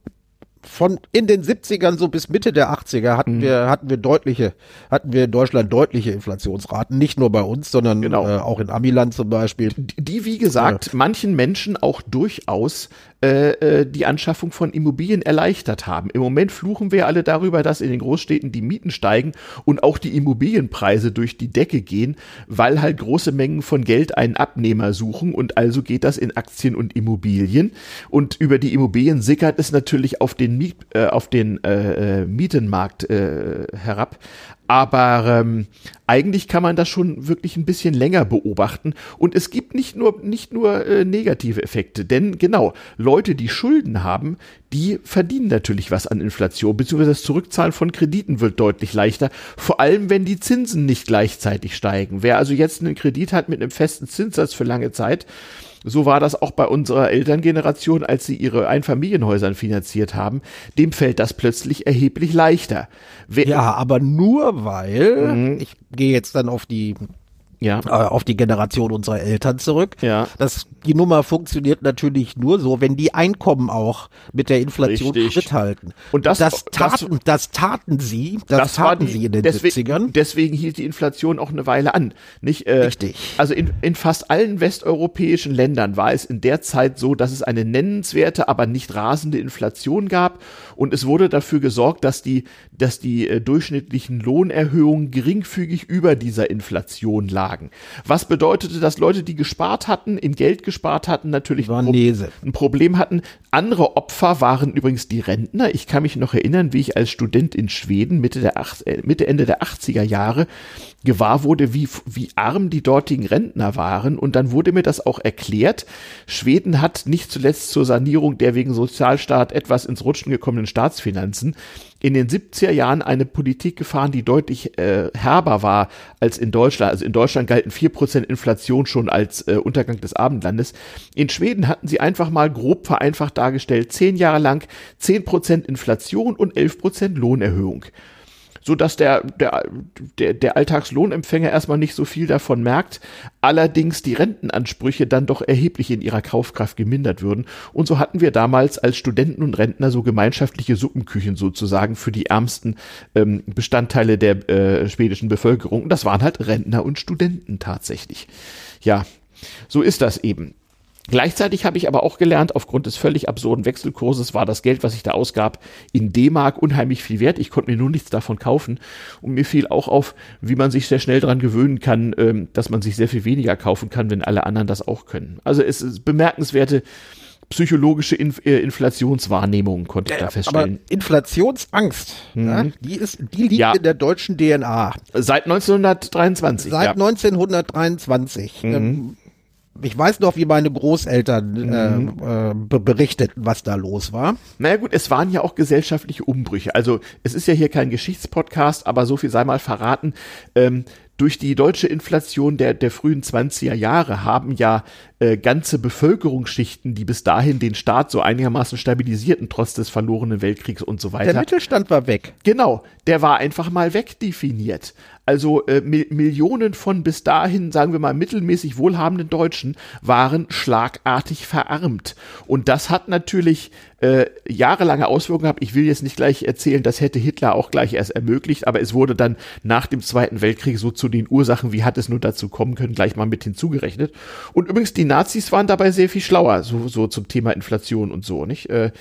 Speaker 2: von in den 70ern so bis Mitte der 80er hatten wir hatten wir deutliche hatten wir in Deutschland deutliche Inflationsraten. Nicht nur bei uns sondern
Speaker 1: Genau.
Speaker 2: äh, auch in Amiland zum Beispiel.
Speaker 1: Die- Die, wie gesagt, manchen Menschen auch durchaus äh, äh, die Anschaffung von Immobilien erleichtert haben. Im Moment fluchen wir alle darüber, dass in den Großstädten die Mieten steigen und auch die Immobilienpreise durch die Decke gehen, weil halt große Mengen von Geld einen Abnehmer suchen und also geht das in Aktien und Immobilien und über die Immobilien sickert es natürlich auf den, Miet, äh, auf den äh, äh, Mietenmarkt herab. Aber ähm, eigentlich kann man das schon wirklich ein bisschen länger beobachten. Und es gibt nicht nur, nicht nur äh, negative Effekte. Denn genau, Leute, die Schulden haben, die verdienen natürlich was an Inflation, beziehungsweise das Zurückzahlen von Krediten wird deutlich leichter. Vor allem, wenn die Zinsen nicht gleichzeitig steigen. Wer also jetzt einen Kredit hat mit einem festen Zinssatz für lange Zeit, so war das auch bei unserer Elterngeneration, als sie ihre Einfamilienhäusern finanziert haben. Dem fällt das plötzlich erheblich leichter. Wer,
Speaker 2: ja aber nur weil ich gehe jetzt dann auf die
Speaker 1: ja.
Speaker 2: äh, auf die Generation unserer Eltern zurück.
Speaker 1: Ja.
Speaker 2: Das, die Nummer funktioniert natürlich nur so, wenn die Einkommen auch mit der Inflation
Speaker 1: Richtig.
Speaker 2: Schritt halten.
Speaker 1: Und das-
Speaker 2: das,
Speaker 1: das-
Speaker 2: taten, das, taten sie, das,
Speaker 1: war
Speaker 2: taten
Speaker 1: die-
Speaker 2: sie in den
Speaker 1: deswegen,
Speaker 2: 70ern.
Speaker 1: Deswegen hielt die Inflation auch eine Weile an. Nicht, äh,
Speaker 2: Richtig.
Speaker 1: Also in, in fast allen westeuropäischen Ländern war es in der Zeit so, dass es eine nennenswerte, aber nicht rasende Inflation gab. Und es wurde dafür gesorgt, dass die, dass die äh, durchschnittlichen Lohnerhöhungen geringfügig über dieser Inflation lagen. Was bedeutete, dass Leute, die gespart hatten, in Geld gespart hatten, natürlich ein Pro- ein Problem hatten. Andere Opfer waren übrigens die Rentner. Ich kann mich noch erinnern, wie ich als Student in Schweden Mitte, der Ach äh, Mitte Ende der 80er Jahre gewahr wurde, wie, wie arm die dortigen Rentner waren. Und dann wurde mir das auch erklärt. Schweden hat nicht zuletzt zur Sanierung der wegen Sozialstaat etwas ins Rutschen gekommenen Staatsfinanzen in den 70er Jahren eine Politik gefahren, die deutlich äh, herber war als in Deutschland. Also in Deutschland galten 4% Inflation schon als äh, Untergang des Abendlandes. In Schweden hatten sie einfach mal grob vereinfacht dargestellt, zehn Jahre lang 10% Inflation und 11% Lohnerhöhung so dass der, der, der, der Alltagslohnempfänger erstmal nicht so viel davon merkt, allerdings die Rentenansprüche dann doch erheblich in ihrer Kaufkraft gemindert würden. Und so hatten wir damals als Studenten und Rentner so gemeinschaftliche Suppenküchen sozusagen für die ärmsten ähm, Bestandteile der äh, schwedischen Bevölkerung. Und das waren halt Rentner und Studenten tatsächlich. Ja, so ist das eben. Gleichzeitig habe ich aber auch gelernt, aufgrund des völlig absurden Wechselkurses war das Geld, was ich da ausgab, in D-Mark unheimlich viel wert. Ich konnte mir nur nichts davon kaufen. Und mir fiel auch auf, wie man sich sehr schnell daran gewöhnen kann, ähm, dass man sich sehr viel weniger kaufen kann, wenn alle anderen das auch können. Also es ist bemerkenswerte psychologische Inf äh, Inflationswahrnehmung konnte ich da feststellen.
Speaker 2: Aber Inflationsangst, mhm. ja, die ist, die liegt ja. in der deutschen DNA.
Speaker 1: Seit 1923.
Speaker 2: Seit ja. 1923. Mhm. Ähm, ich weiß noch, wie meine Großeltern äh, äh, berichteten, was da los war.
Speaker 1: Naja gut, es waren ja auch gesellschaftliche Umbrüche. Also es ist ja hier kein Geschichtspodcast, aber so viel sei mal verraten. Ähm, durch die deutsche Inflation der, der frühen 20er Jahre haben ja äh, ganze Bevölkerungsschichten, die bis dahin den Staat so einigermaßen stabilisierten, trotz des verlorenen Weltkriegs und so weiter.
Speaker 2: Der Mittelstand war weg.
Speaker 1: Genau, der war einfach mal wegdefiniert. Also äh, Mi Millionen von bis dahin, sagen wir mal, mittelmäßig wohlhabenden Deutschen waren schlagartig verarmt. Und das hat natürlich äh, jahrelange Auswirkungen gehabt. Ich will jetzt nicht gleich erzählen, das hätte Hitler auch gleich erst ermöglicht, aber es wurde dann nach dem Zweiten Weltkrieg so zu den Ursachen, wie hat es nur dazu kommen können, gleich mal mit hinzugerechnet. Und übrigens, die Nazis waren dabei sehr viel schlauer, so, so zum Thema Inflation und so, nicht? Äh,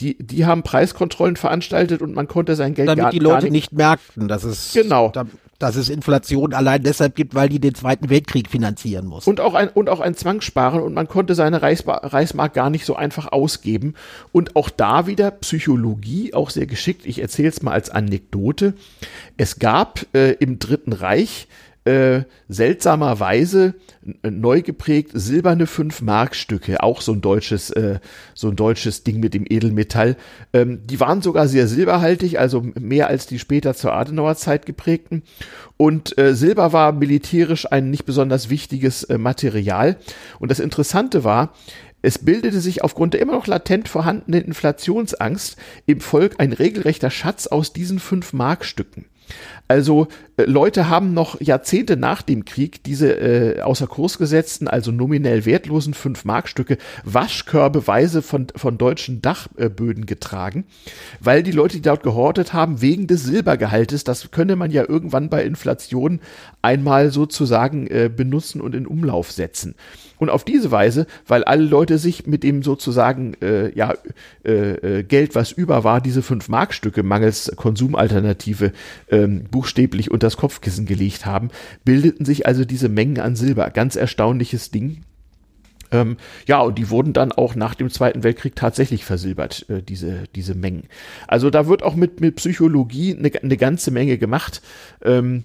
Speaker 1: die, die haben Preiskontrollen veranstaltet und man konnte sein Geld
Speaker 2: Damit gar, die Leute nicht, nicht merkten, dass es,
Speaker 1: genau.
Speaker 2: Da, dass es Inflation allein deshalb gibt, weil die den Zweiten Weltkrieg finanzieren muss.
Speaker 1: Und auch ein, und auch ein Zwangssparen und man konnte seine Reichsba Reichsmark gar nicht so einfach ausgeben. Und auch da wieder Psychologie, auch sehr geschickt. Ich erzähle es mal als Anekdote. Es gab äh, im Dritten Reich äh, seltsamerweise neu geprägt silberne 5-Mark-Stücke, auch so ein deutsches, äh, so ein deutsches Ding mit dem Edelmetall. Ähm, die waren sogar sehr silberhaltig, also mehr als die später zur Adenauer Zeit geprägten. Und äh, Silber war militärisch ein nicht besonders wichtiges äh, Material. Und das Interessante war, es bildete sich aufgrund der immer noch latent vorhandenen Inflationsangst im Volk ein regelrechter Schatz aus diesen 5 Markstücken. Also äh, Leute haben noch Jahrzehnte nach dem Krieg diese äh, außer Kurs gesetzten, also nominell wertlosen 5-Mark-Stücke waschkörbeweise von, von deutschen Dachböden getragen, weil die Leute, die dort gehortet haben, wegen des Silbergehaltes, das könne man ja irgendwann bei Inflation einmal sozusagen äh, benutzen und in Umlauf setzen. Und auf diese Weise, weil alle Leute sich mit dem sozusagen äh, ja, äh, äh Geld, was über war, diese 5-Mark-Stücke mangels Konsumalternative ähm, buchstäblich unter das Kopfkissen gelegt haben, bildeten sich also diese Mengen an Silber. Ganz erstaunliches Ding. Ähm, ja, und die wurden dann auch nach dem Zweiten Weltkrieg tatsächlich versilbert, äh, diese, diese Mengen. Also da wird auch mit, mit Psychologie eine, eine ganze Menge gemacht. Ähm,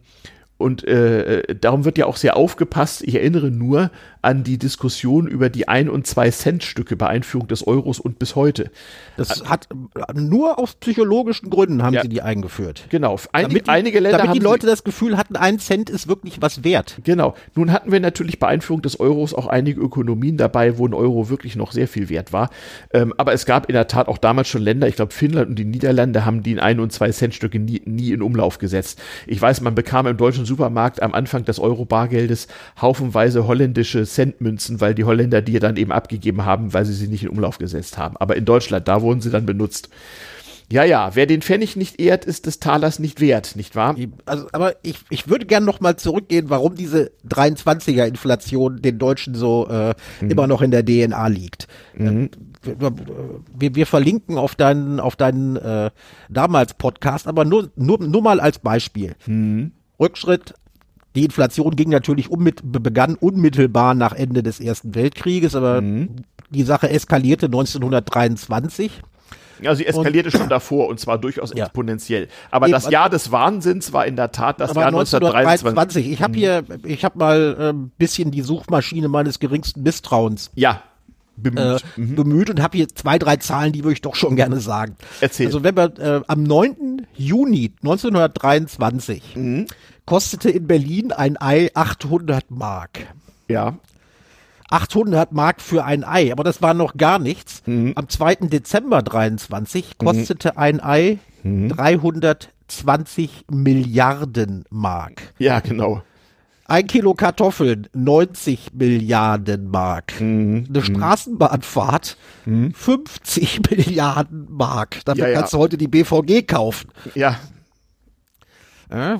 Speaker 1: und äh, äh, darum wird ja auch sehr aufgepasst. Ich erinnere nur an die Diskussion über die ein und zwei Cent Stücke bei Einführung des Euros und bis heute.
Speaker 2: Das hat nur aus psychologischen Gründen haben ja, sie die eingeführt.
Speaker 1: Genau.
Speaker 2: Einig, damit die, einige Länder damit die Leute das Gefühl hatten, ein Cent ist wirklich was wert.
Speaker 1: Genau. Nun hatten wir natürlich bei Einführung des Euros auch einige Ökonomien dabei, wo ein Euro wirklich noch sehr viel wert war. Ähm, aber es gab in der Tat auch damals schon Länder, ich glaube Finnland und die Niederlande haben die in ein und zwei Cent Stücke nie, nie in Umlauf gesetzt. Ich weiß, man bekam im deutschen Supermarkt am Anfang des Euro-Bargeldes haufenweise holländische Centmünzen, weil die Holländer die dann eben abgegeben haben, weil sie sie nicht in Umlauf gesetzt haben. Aber in Deutschland, da wurden sie dann benutzt. Ja, ja, wer den Pfennig nicht ehrt, ist des Talers nicht wert, nicht wahr?
Speaker 2: Also, aber ich, ich würde gerne noch mal zurückgehen, warum diese 23er-Inflation den Deutschen so äh, mhm. immer noch in der DNA liegt. Mhm. Wir, wir, verlinken auf deinen, auf deinen äh, damals Podcast, aber nur, nur, nur mal als Beispiel. Mhm. Rückschritt die Inflation ging natürlich unmit, begann unmittelbar nach Ende des Ersten Weltkrieges, aber mhm. die Sache eskalierte 1923.
Speaker 1: Ja, sie eskalierte und, schon davor und zwar durchaus ja. exponentiell. Aber Eben, das Jahr des Wahnsinns war in der Tat das Jahr 1923.
Speaker 2: Ich habe hier, ich habe mal ein äh, bisschen die Suchmaschine meines geringsten Misstrauens
Speaker 1: ja
Speaker 2: bemüht, äh, mhm. bemüht und habe hier zwei, drei Zahlen, die würde ich doch schon gerne sagen.
Speaker 1: Erzähl.
Speaker 2: Also wenn wir äh, am 9. Juni 1923 mhm. Kostete in Berlin ein Ei 800 Mark.
Speaker 1: Ja.
Speaker 2: 800 Mark für ein Ei, aber das war noch gar nichts. Mhm. Am 2. Dezember 23 kostete mhm. ein Ei 320 mhm. Milliarden Mark.
Speaker 1: Ja, genau.
Speaker 2: Ein Kilo Kartoffeln, 90 Milliarden Mark. Mhm. Eine mhm. Straßenbahnfahrt, mhm. 50 *laughs* Milliarden Mark. Ja, ja. kannst du heute die BVG kaufen.
Speaker 1: Ja.
Speaker 2: Ja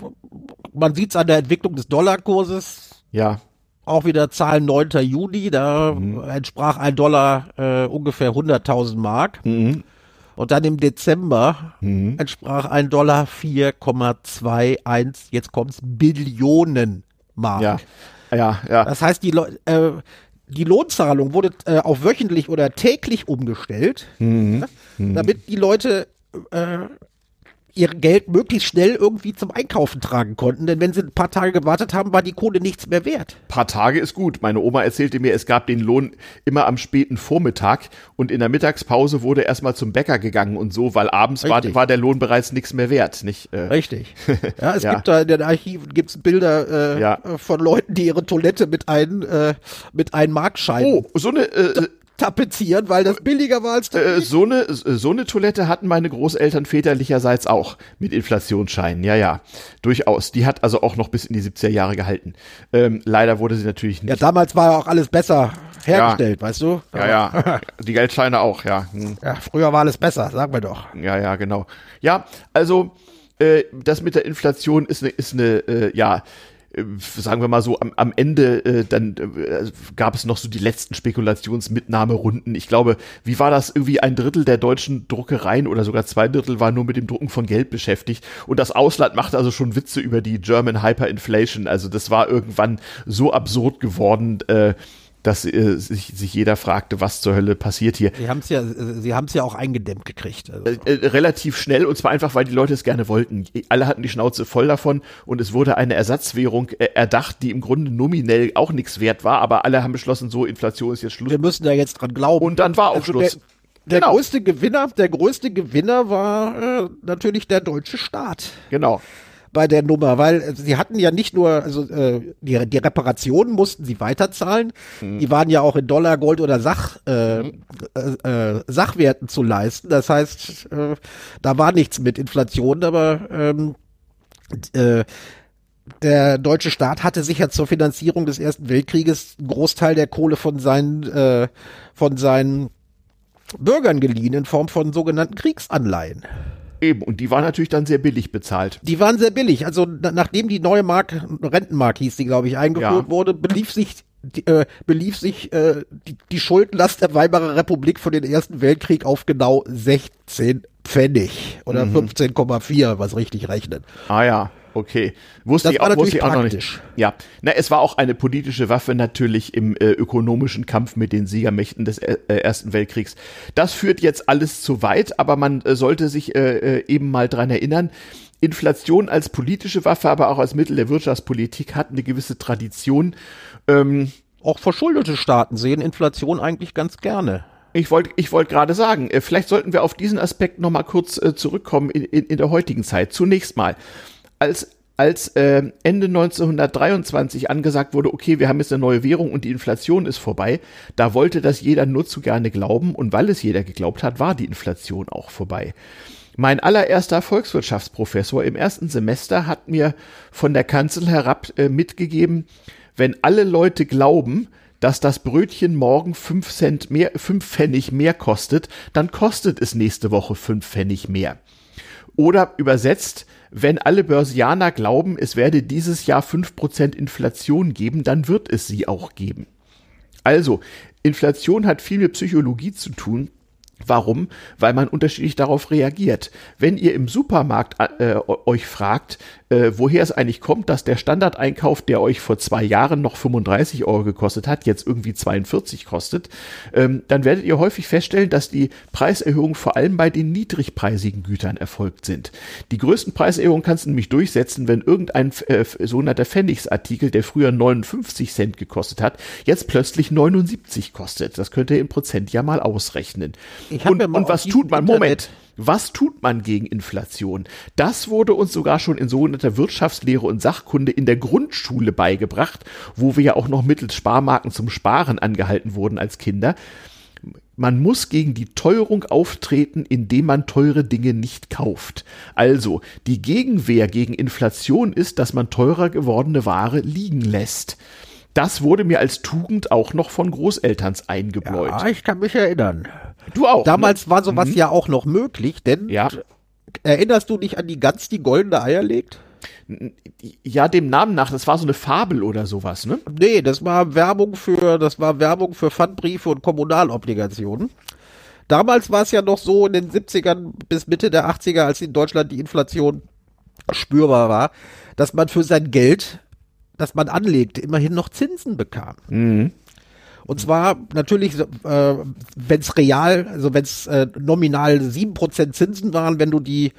Speaker 2: man sieht es an der Entwicklung des Dollarkurses.
Speaker 1: Ja.
Speaker 2: Auch wieder Zahlen 9. Juni, da mhm. entsprach ein Dollar äh, ungefähr 100.000 Mark. Mhm. Und dann im Dezember mhm. entsprach ein Dollar 4,21, jetzt kommt's, Billionen Mark.
Speaker 1: Ja, ja, ja.
Speaker 2: Das heißt, die, äh, die Lohnzahlung wurde äh, auf wöchentlich oder täglich umgestellt, mhm. ja, mhm. damit die Leute äh, ihr Geld möglichst schnell irgendwie zum Einkaufen tragen konnten. Denn wenn sie ein paar Tage gewartet haben, war die Kohle nichts mehr wert.
Speaker 1: Paar Tage ist gut. Meine Oma erzählte mir, es gab den Lohn immer am späten Vormittag und in der Mittagspause wurde erstmal zum Bäcker gegangen und so, weil abends war, war, der Lohn bereits nichts mehr wert. Nicht,
Speaker 2: äh. Richtig. *laughs* Ja, es ja. gibt da in den Archiven gibt's Bilder äh, ja. von Leuten, die ihre Toilette mit einem äh, mit einem Markschein. Oh,
Speaker 1: so eine äh,
Speaker 2: tapezieren, weil das billiger war als
Speaker 1: äh, so eine so eine Toilette hatten meine Großeltern väterlicherseits auch mit Inflationsscheinen. Ja, ja, durchaus. Die hat also auch noch bis in die 70er Jahre gehalten. Ähm, leider wurde sie natürlich
Speaker 2: nicht. Ja, damals war ja auch alles besser hergestellt, ja. weißt du?
Speaker 1: Ja, ja. *laughs* Die Geldscheine auch, ja.
Speaker 2: Hm. Ja, früher war alles besser, sagen wir doch.
Speaker 1: Ja, ja, genau. Ja, also äh, das mit der Inflation ist eine ist eine äh, ja äh, sagen wir mal so, am, am Ende äh, dann äh, gab es noch so die letzten Spekulationsmitnahmerunden. Ich glaube, wie war das? Irgendwie ein Drittel der deutschen Druckereien oder sogar zwei Drittel war nur mit dem Drucken von Geld beschäftigt. Und das Ausland machte also schon Witze über die German Hyperinflation. Also das war irgendwann so absurd geworden. Äh, dass äh, sich, sich jeder fragte, was zur Hölle passiert hier.
Speaker 2: Sie haben es ja, sie haben es ja auch eingedämmt gekriegt.
Speaker 1: Also. Äh, äh, relativ schnell und zwar einfach, weil die Leute es gerne wollten. Alle hatten die Schnauze voll davon und es wurde eine Ersatzwährung äh, erdacht, die im Grunde nominell auch nichts wert war, aber alle haben beschlossen, so Inflation ist jetzt Schluss.
Speaker 2: Wir müssen da jetzt dran glauben.
Speaker 1: Und dann war auch also Schluss.
Speaker 2: Der, der genau. größte Gewinner, der größte Gewinner war äh, natürlich der deutsche Staat.
Speaker 1: Genau
Speaker 2: bei der Nummer, weil äh, sie hatten ja nicht nur, also äh, die, die Reparationen mussten sie weiterzahlen, mhm. die waren ja auch in Dollar, Gold oder Sach, äh, mhm. äh, äh, Sachwerten zu leisten. Das heißt, äh, da war nichts mit Inflation, aber ähm, äh, der deutsche Staat hatte sich ja zur Finanzierung des Ersten Weltkrieges einen Großteil der Kohle von seinen, äh, von seinen Bürgern geliehen in Form von sogenannten Kriegsanleihen.
Speaker 1: Eben, und die waren natürlich dann sehr billig bezahlt.
Speaker 2: Die waren sehr billig. Also na, nachdem die neue Mark, Rentenmark hieß die, glaube ich, eingeführt ja. wurde, belief sich die, äh, belief sich äh, die, die Schuldenlast der Weimarer Republik von den Ersten Weltkrieg auf genau 16 Pfennig oder mhm. 15,4, was richtig rechnet.
Speaker 1: Ah ja. Okay. Wusste das ich auch, wusste ich auch noch nicht. Ja. Na, es war auch eine politische Waffe natürlich im äh, ökonomischen Kampf mit den Siegermächten des äh, äh, Ersten Weltkriegs. Das führt jetzt alles zu weit, aber man äh, sollte sich äh, äh, eben mal dran erinnern. Inflation als politische Waffe, aber auch als Mittel der Wirtschaftspolitik hat eine gewisse Tradition.
Speaker 2: Ähm, auch verschuldete Staaten sehen Inflation eigentlich ganz gerne.
Speaker 1: Ich wollte ich wollte gerade sagen, vielleicht sollten wir auf diesen Aspekt noch mal kurz äh, zurückkommen in, in, in der heutigen Zeit. Zunächst mal, als als äh, Ende 1923 angesagt wurde, okay, wir haben jetzt eine neue Währung und die Inflation ist vorbei, da wollte das jeder nur zu gerne glauben und weil es jeder geglaubt hat, war die Inflation auch vorbei. Mein allererster Volkswirtschaftsprofessor im ersten Semester hat mir von der Kanzel herab äh, mitgegeben, wenn alle Leute glauben, dass das Brötchen morgen fünf Cent mehr, fünf Pfennig mehr kostet, dann kostet es nächste Woche fünf Pfennig mehr. Oder übersetzt, wenn alle Börsianer glauben, es werde dieses Jahr fünf Prozent Inflation geben, dann wird es sie auch geben. Also, Inflation hat viel mit Psychologie zu tun. Warum? Weil man unterschiedlich darauf reagiert. Wenn ihr im Supermarkt äh, euch fragt, äh, woher es eigentlich kommt, dass der Standardeinkauf, der euch vor zwei Jahren noch 35 Euro gekostet hat, jetzt irgendwie 42 kostet, ähm, dann werdet ihr häufig feststellen, dass die Preiserhöhungen vor allem bei den niedrigpreisigen Gütern erfolgt sind. Die größten Preiserhöhungen kannst du nämlich durchsetzen, wenn irgendein äh, sogenannter Pfennigsartikel, der früher 59 Cent gekostet hat, jetzt plötzlich 79 kostet. Das könnt ihr im Prozent ja mal ausrechnen. Und, und was tut man? Moment. Was tut man gegen Inflation? Das wurde uns sogar schon in sogenannter Wirtschaftslehre und Sachkunde in der Grundschule beigebracht, wo wir ja auch noch mittels Sparmarken zum Sparen angehalten wurden als Kinder. Man muss gegen die Teuerung auftreten, indem man teure Dinge nicht kauft. Also, die Gegenwehr gegen Inflation ist, dass man teurer gewordene Ware liegen lässt. Das wurde mir als Tugend auch noch von Großelterns eingebläut.
Speaker 2: Ja, ich kann mich erinnern.
Speaker 1: Du auch.
Speaker 2: Damals ne? war sowas mhm. ja auch noch möglich, denn
Speaker 1: ja.
Speaker 2: erinnerst du dich an die Gans, die goldene Eier legt?
Speaker 1: Ja, dem Namen nach, das war so eine Fabel oder sowas, ne?
Speaker 2: Nee, das war Werbung für, das war Werbung für Pfandbriefe und Kommunalobligationen. Damals war es ja noch so in den 70ern bis Mitte der 80er, als in Deutschland die Inflation spürbar war, dass man für sein Geld das man anlegte, immerhin noch Zinsen bekam.
Speaker 1: Mhm.
Speaker 2: Und zwar natürlich, äh, wenn es real, also wenn es äh, nominal sieben Prozent Zinsen waren, wenn du die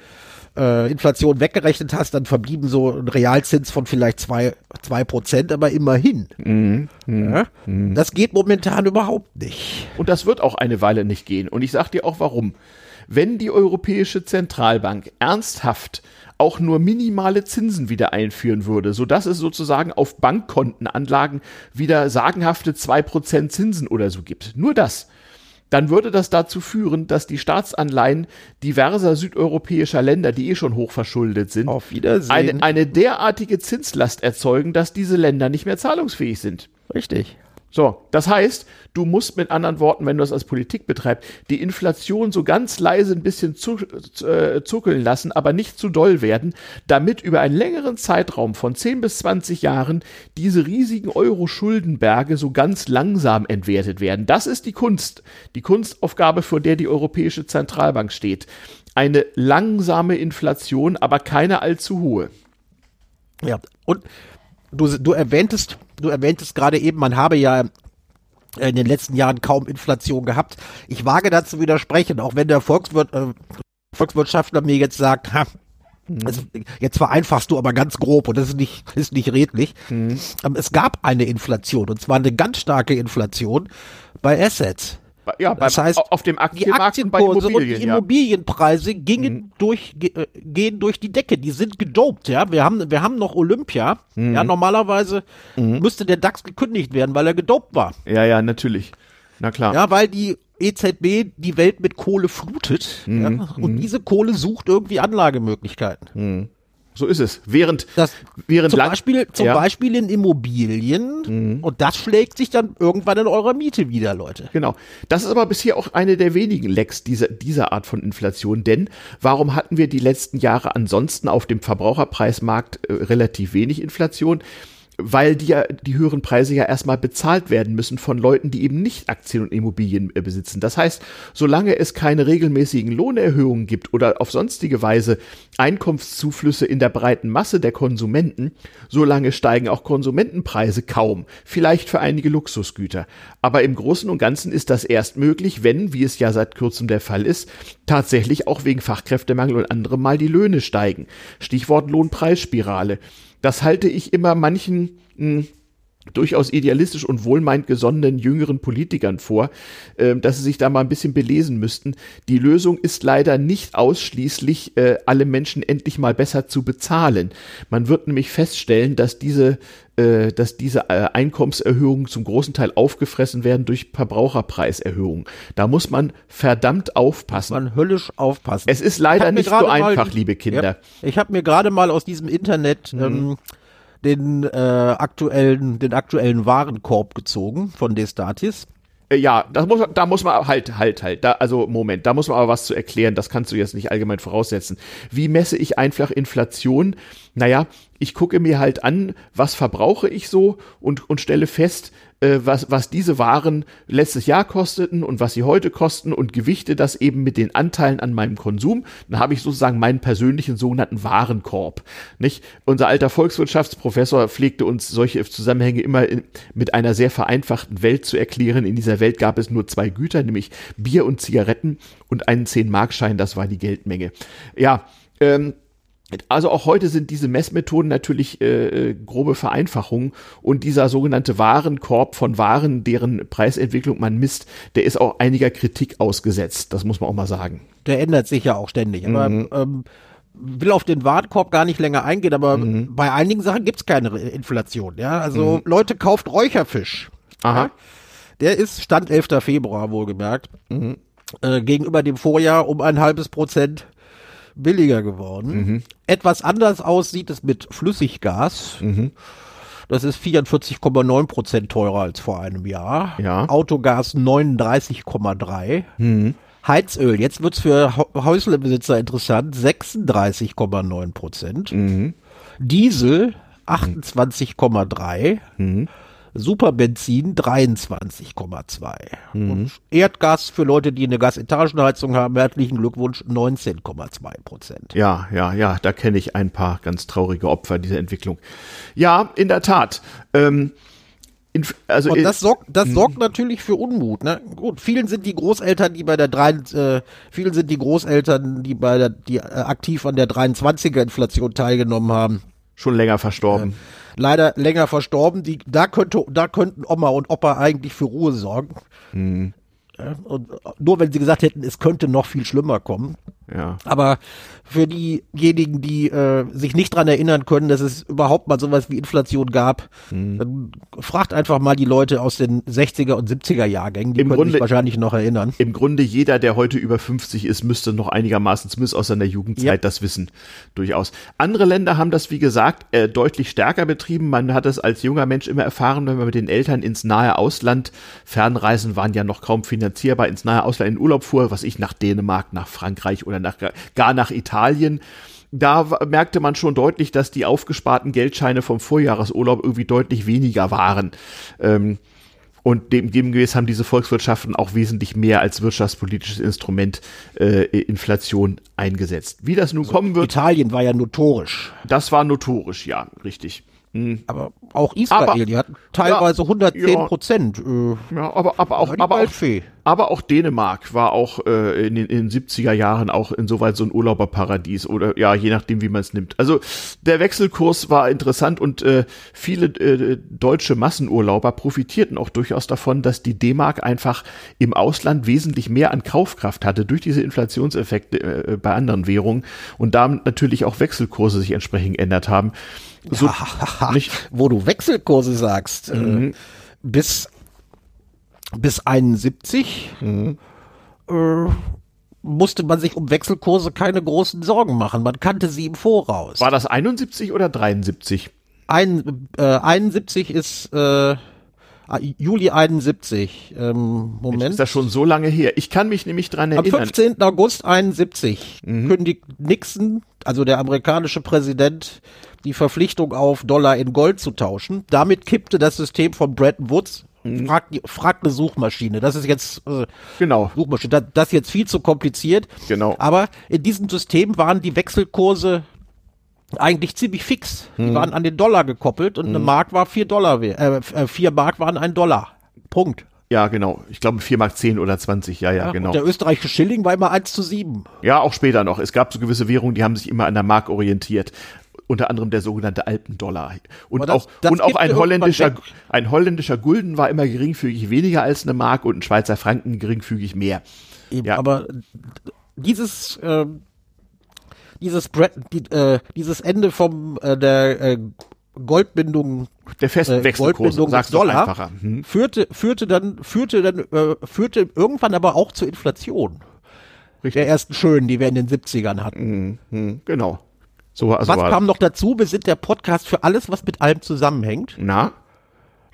Speaker 2: äh, Inflation weggerechnet hast, dann verblieben so ein Realzins von vielleicht zwei zwei Prozent, aber immerhin.
Speaker 1: Mhm. Mhm.
Speaker 2: Ja? Mhm. Das geht momentan überhaupt nicht.
Speaker 1: Und das wird auch eine Weile nicht gehen. Und ich sag dir auch warum. Wenn die Europäische Zentralbank ernsthaft auch nur minimale Zinsen wieder einführen würde, sodass es sozusagen auf Bankkontenanlagen wieder sagenhafte zwei Prozent Zinsen oder so gibt. Nur das dann würde das dazu führen, dass die Staatsanleihen diverser südeuropäischer Länder, die eh schon hoch verschuldet sind. Eine, eine derartige Zinslast erzeugen, dass diese Länder nicht mehr zahlungsfähig sind.
Speaker 2: Richtig.
Speaker 1: So, das heißt, du musst mit anderen Worten, wenn du das als Politik betreibst, die Inflation so ganz leise ein bisschen zu, äh, zuckeln lassen, aber nicht zu doll werden, damit über einen längeren Zeitraum von 10 bis 20 Jahren diese riesigen Euro-Schuldenberge so ganz langsam entwertet werden. Das ist die Kunst, die Kunstaufgabe, vor der die Europäische Zentralbank steht. Eine langsame Inflation, aber keine allzu hohe.
Speaker 2: Ja, und du, du erwähntest, du erwähntest gerade eben, man habe ja in den letzten Jahren kaum Inflation gehabt. Ich wage dazu widersprechen, auch wenn der Volkswirt, äh, Volkswirtschaftler mir jetzt sagt, ha, also jetzt vereinfachst du aber ganz grob und das ist nicht, ist nicht redlich. Mhm. Es gab eine Inflation und zwar eine ganz starke Inflation bei Assets.
Speaker 1: Ja, das beim, heißt, auf dem
Speaker 2: Aktienmarkt die Aktienkurse und die Immobilienpreise ja. gingen mhm. durch, äh, gehen durch die Decke. Die sind gedopt, ja. Wir haben, wir haben noch Olympia. Mhm. Ja, normalerweise mhm. müsste der DAX gekündigt werden, weil er gedopt war.
Speaker 1: Ja, ja, natürlich. Na klar.
Speaker 2: Ja, weil die EZB die Welt mit Kohle flutet. Ja, mhm. und mhm. diese Kohle sucht irgendwie Anlagemöglichkeiten.
Speaker 1: So ist es. Während,
Speaker 2: das,
Speaker 1: während
Speaker 2: zum, Beispiel, zum ja. Beispiel in Immobilien mhm. und das schlägt sich dann irgendwann in eurer Miete wieder, Leute.
Speaker 1: Genau. Das ist aber bisher auch eine der wenigen Lecks dieser, dieser Art von Inflation. Denn warum hatten wir die letzten Jahre ansonsten auf dem Verbraucherpreismarkt äh, relativ wenig Inflation? Weil die ja die höheren Preise ja erstmal bezahlt werden müssen von Leuten, die eben nicht Aktien und Immobilien äh, besitzen. Das heißt, solange es keine regelmäßigen Lohnerhöhungen gibt oder auf sonstige Weise Einkunftszuflüsse in der breiten Masse der Konsumenten, solange steigen auch Konsumentenpreise kaum, vielleicht für einige Luxusgüter. Aber im Großen und Ganzen ist das erst möglich, wenn, wie es ja seit kurzem der Fall ist, tatsächlich auch wegen Fachkräftemangel und anderem mal die Löhne steigen. Stichwort Lohnpreisspirale. Das halte ich immer manchen mh, hm, durchaus idealistisch und wohlmeint gesonnenen jüngeren Politikern vor, äh, dass sie sich da mal ein bisschen belesen müssten. Die Lösung ist leider nicht ausschließlich, äh, alle Menschen endlich mal besser zu bezahlen. Man wird nämlich feststellen, dass diese äh, dass diese äh, Einkommenserhöhungen zum großen Teil aufgefressen werden durch Verbraucherpreiserhöhungen. Da muss man verdammt aufpassen.
Speaker 2: Man höllisch aufpassen.
Speaker 1: Es ist leider nicht so einfach, liebe Kinder. Ja,
Speaker 2: ich habe mir gerade mal aus diesem Internet mhm. ähm, den äh, aktuellen, den aktuellen Warenkorb gezogen von Destatis.
Speaker 1: Äh, ja, das muss, da muss man halt, halt, halt. Da, also Moment, da muss man aber was zu erklären. Das kannst du jetzt nicht allgemein voraussetzen. Wie messe ich einfach Inflation? Naja, ich gucke mir halt an, was verbrauche ich so und, und stelle fest, äh, was, was diese Waren letztes Jahr kosteten und was sie heute kosten und gewichte das eben mit den Anteilen an meinem Konsum. Dann habe ich sozusagen meinen persönlichen sogenannten Warenkorb. Nicht? Unser alter Volkswirtschaftsprofessor pflegte uns solche Zusammenhänge immer in, mit einer sehr vereinfachten Welt zu erklären. In dieser Welt gab es nur zwei Güter, nämlich Bier und Zigaretten und einen 10-Markschein, das war die Geldmenge. Ja, ähm, also auch heute sind diese Messmethoden natürlich äh, grobe Vereinfachungen und dieser sogenannte Warenkorb von Waren, deren Preisentwicklung man misst, der ist auch einiger Kritik ausgesetzt. Das muss man auch mal sagen.
Speaker 2: Der ändert sich ja auch ständig. Aber mhm. ähm, will auf den Warenkorb gar nicht länger eingehen, aber mhm. bei einigen Sachen gibt's keine Inflation. Ja, also mhm. Leute kauft Räucherfisch.
Speaker 1: Aha. Ja?
Speaker 2: Der ist Stand 11. Februar wohlgemerkt. Mhm. Äh, gegenüber dem Vorjahr um ein halbes Prozent billiger geworden. Mhm. Etwas anders aussieht es mit Flüssiggas. Mhm. Das ist 44,9 Prozent teurer als vor einem Jahr.
Speaker 1: Ja.
Speaker 2: Autogas 39,3. Mhm. Heizöl, jetzt wird's für Häuslebesitzer interessant, 36,9 Prozent. Mhm. Diesel 28,3. Mhm. Superbenzin 23,2. Mhm. Und Erdgas für Leute, die eine Gasetagenheizung haben, herzlichen Glückwunsch 19,2 Prozent.
Speaker 1: Ja, ja, ja, da kenne ich ein paar ganz traurige Opfer dieser Entwicklung. Ja, in der Tat. Ähm,
Speaker 2: also und das sorgt, das hm. sorgt natürlich für Unmut. Ne? Gut, vielen sind die Großeltern, die bei der drei, äh, vielen sind die Großeltern, die bei der, die äh, aktiv an der 23er Inflation teilgenommen haben,
Speaker 1: schon länger verstorben.
Speaker 2: Äh, leider länger verstorben. Die, da könnte, da könnten Oma und Opa eigentlich für Ruhe sorgen. Hm. Und nur wenn sie gesagt hätten, es könnte noch viel schlimmer kommen.
Speaker 1: Ja.
Speaker 2: Aber für diejenigen, die äh, sich nicht dran erinnern können, dass es überhaupt mal sowas wie Inflation gab, hm. dann fragt einfach mal die Leute aus den 60er und 70er Jahrgängen, die Im können Grunde, sich wahrscheinlich noch erinnern.
Speaker 1: Im Grunde jeder, der heute über 50 ist, müsste noch einigermaßen, zumindest aus seiner Jugendzeit, ja. das wissen. Durchaus. Andere Länder haben das, wie gesagt, äh, deutlich stärker betrieben. Man hat es als junger Mensch immer erfahren, wenn man mit den Eltern ins nahe Ausland, Fernreisen waren ja noch kaum finanzierbar, ins nahe Ausland in Urlaub fuhr, was ich nach Dänemark, nach Frankreich oder nach, gar nach Italien da merkte man schon deutlich, dass die aufgesparten Geldscheine vom Vorjahresurlaub irgendwie deutlich weniger waren. Ähm, und dem, demgemäß haben diese Volkswirtschaften auch wesentlich mehr als wirtschaftspolitisches Instrument äh, Inflation eingesetzt. Wie das nun also kommen wird.
Speaker 2: Italien war ja notorisch.
Speaker 1: Das war notorisch, ja, richtig.
Speaker 2: Hm. Aber auch Israel, aber, die hatten teilweise ja, 110 Prozent.
Speaker 1: Äh, ja, aber, aber auch, aber auch, aber auch Dänemark war auch äh, in, den, in den 70er Jahren auch insoweit so ein Urlauberparadies oder ja, je nachdem, wie man es nimmt. Also der Wechselkurs war interessant und äh, viele äh, deutsche Massenurlauber profitierten auch durchaus davon, dass die D-Mark einfach im Ausland wesentlich mehr an Kaufkraft hatte durch diese Inflationseffekte äh, bei anderen Währungen und damit natürlich auch Wechselkurse sich entsprechend geändert haben.
Speaker 2: So, *laughs* nicht, wo du Wechselkurse sagst, äh, mhm. äh, bis, bis 71 mhm. äh, musste man sich um Wechselkurse keine großen Sorgen machen. Man kannte sie im Voraus.
Speaker 1: War das 71 oder 73?
Speaker 2: Ein, äh, 71 ist äh, Juli 71. Ähm, Moment. Jetzt
Speaker 1: ist das schon so lange her. Ich kann mich nämlich dran erinnern.
Speaker 2: Am 15. August 71 mhm. kündigt Nixon, also der amerikanische Präsident, die Verpflichtung auf Dollar in Gold zu tauschen. Damit kippte das System von Bretton Woods. Mhm. Frag, frag eine Suchmaschine. Das ist jetzt
Speaker 1: äh, genau.
Speaker 2: Suchmaschine. Das, das ist jetzt viel zu kompliziert.
Speaker 1: Genau.
Speaker 2: Aber in diesem System waren die Wechselkurse eigentlich ziemlich fix. Die mhm. waren an den Dollar gekoppelt und mhm. eine Mark war vier Dollar. Äh, äh, vier Mark waren ein Dollar. Punkt.
Speaker 1: Ja, genau. Ich glaube 4 Mark 10 oder 20, ja, ja, ja genau.
Speaker 2: der österreichische Schilling war immer 1 zu 7.
Speaker 1: Ja, auch später noch. Es gab so gewisse Währungen, die haben sich immer an der Mark orientiert unter anderem der sogenannte Alpendollar. Und das, auch, das und auch ein holländischer, ein holländischer Gulden war immer geringfügig weniger als eine Mark und ein Schweizer Franken geringfügig mehr.
Speaker 2: Eben, ja. Aber dieses, äh, dieses, Brett, die, äh, dieses Ende vom äh, der äh, Goldbindung
Speaker 1: der festen äh, Goldbindung
Speaker 2: sagst Dollar hm. führte führte dann führte dann äh, führte irgendwann aber auch zur Inflation. Richtig. Der ersten schönen, die wir in den 70ern hatten.
Speaker 1: Mhm, genau.
Speaker 2: So, also was kam noch dazu? Wir sind der Podcast für alles, was mit allem zusammenhängt.
Speaker 1: Na?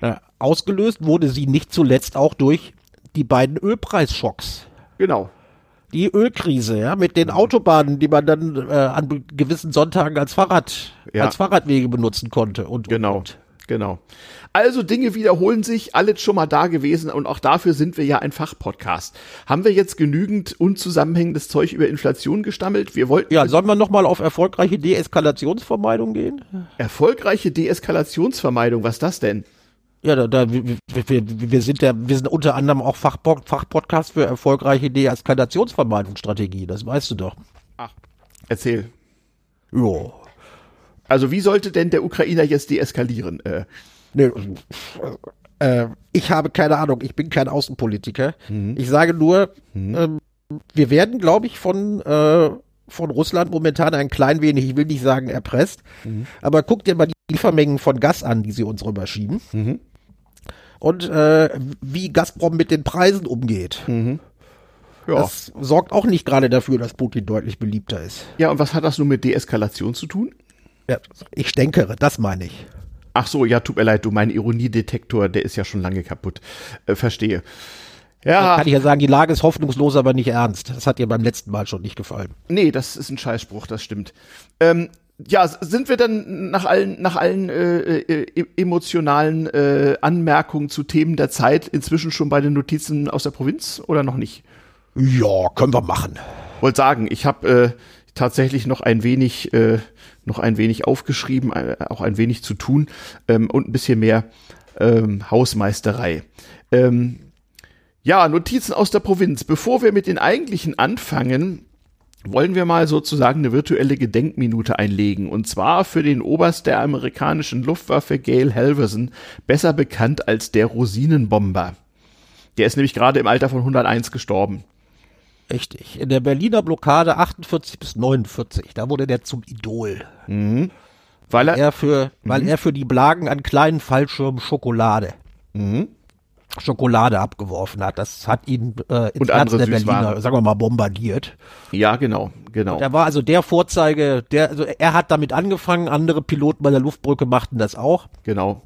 Speaker 2: Na ausgelöst wurde sie nicht zuletzt auch durch die beiden Ölpreisschocks.
Speaker 1: Genau.
Speaker 2: Die Ölkrise, ja, mit den Autobahnen, die man dann äh, an gewissen Sonntagen als Fahrrad,
Speaker 1: Ja.
Speaker 2: als Fahrradwege benutzen konnte und,
Speaker 1: Genau,
Speaker 2: und.
Speaker 1: genau. Also Dinge wiederholen sich, alles schon mal da gewesen und auch dafür sind wir ja ein Fachpodcast. Haben wir jetzt genügend unzusammenhängendes Zeug über Inflation gestammelt? Wir wollten
Speaker 2: Ja, sollen wir nochmal auf erfolgreiche Deeskalationsvermeidung gehen?
Speaker 1: erfolgreiche Deeskalationsvermeidung, was das denn?
Speaker 2: Ja, da, da wir, wir, wir sind ja, wir sind unter anderem auch Fachpod, Fachpodcast für erfolgreiche Deeskalationsvermeidungsstrategie, das weißt du doch.
Speaker 1: Erzähl.
Speaker 2: Jo.
Speaker 1: Also wie sollte denn der Ukrainer jetzt deeskalieren? Äh,
Speaker 2: Nee, äh, ich habe keine Ahnung, ich bin kein Außenpolitiker. Ich sage nur, ähm, wir werden, glaube ich, von, äh, von Russland momentan ein klein wenig, ich will nicht sagen erpresst, aber guck dir mal die Liefermengen von Gas an, die sie uns rüberschieben. Und äh, wie Gazprom mit den Preisen umgeht.
Speaker 1: ja.
Speaker 2: Das sorgt auch nicht gerade dafür, dass Putin deutlich beliebter ist.
Speaker 1: ja, und was hat das nun mit Deeskalation zu tun?
Speaker 2: Ja, ich stänkere, das meine ich.
Speaker 1: Ach so, ja, tut mir leid, du, mein Ironiedetektor, der ist ja schon lange kaputt. Äh, verstehe. Ja,
Speaker 2: Kann ich ja sagen, die Lage ist hoffnungslos, aber nicht ernst. Das hat dir beim letzten Mal schon nicht gefallen.
Speaker 1: nee, das ist ein Scheißspruch, das stimmt. Ähm, ja, sind wir dann nach allen, nach allen äh, äh, emotionalen äh, Anmerkungen zu Themen der Zeit inzwischen schon bei den Notizen aus der Provinz oder noch nicht?
Speaker 2: Ja, können wir machen.
Speaker 1: Wollte sagen, ich habe äh, tatsächlich noch ein wenig, äh, noch ein wenig aufgeschrieben, äh, auch ein wenig zu tun ähm, und ein bisschen mehr ähm, Hausmeisterei. Ähm, ja, Notizen aus der Provinz. Bevor wir mit den eigentlichen anfangen, wollen wir mal sozusagen eine virtuelle Gedenkminute einlegen. Und zwar für den Oberst der amerikanischen Luftwaffe Gail Halverson, besser bekannt als der Rosinenbomber. Der ist nämlich gerade im Alter von 101 gestorben.
Speaker 2: Richtig. In der Berliner Blockade 48 bis 49, da wurde der zum Idol.
Speaker 1: Weil er,
Speaker 2: Er für, weil er für die Blagen an kleinen Fallschirmen Schokolade. Schokolade abgeworfen hat. Das hat ihn äh, ins
Speaker 1: Und
Speaker 2: Herz der Berliner, sagen wir mal, bombardiert.
Speaker 1: ja, genau, genau.
Speaker 2: Er war also der Vorzeige, der, also er hat damit angefangen, andere Piloten bei der Luftbrücke machten das auch.
Speaker 1: Genau.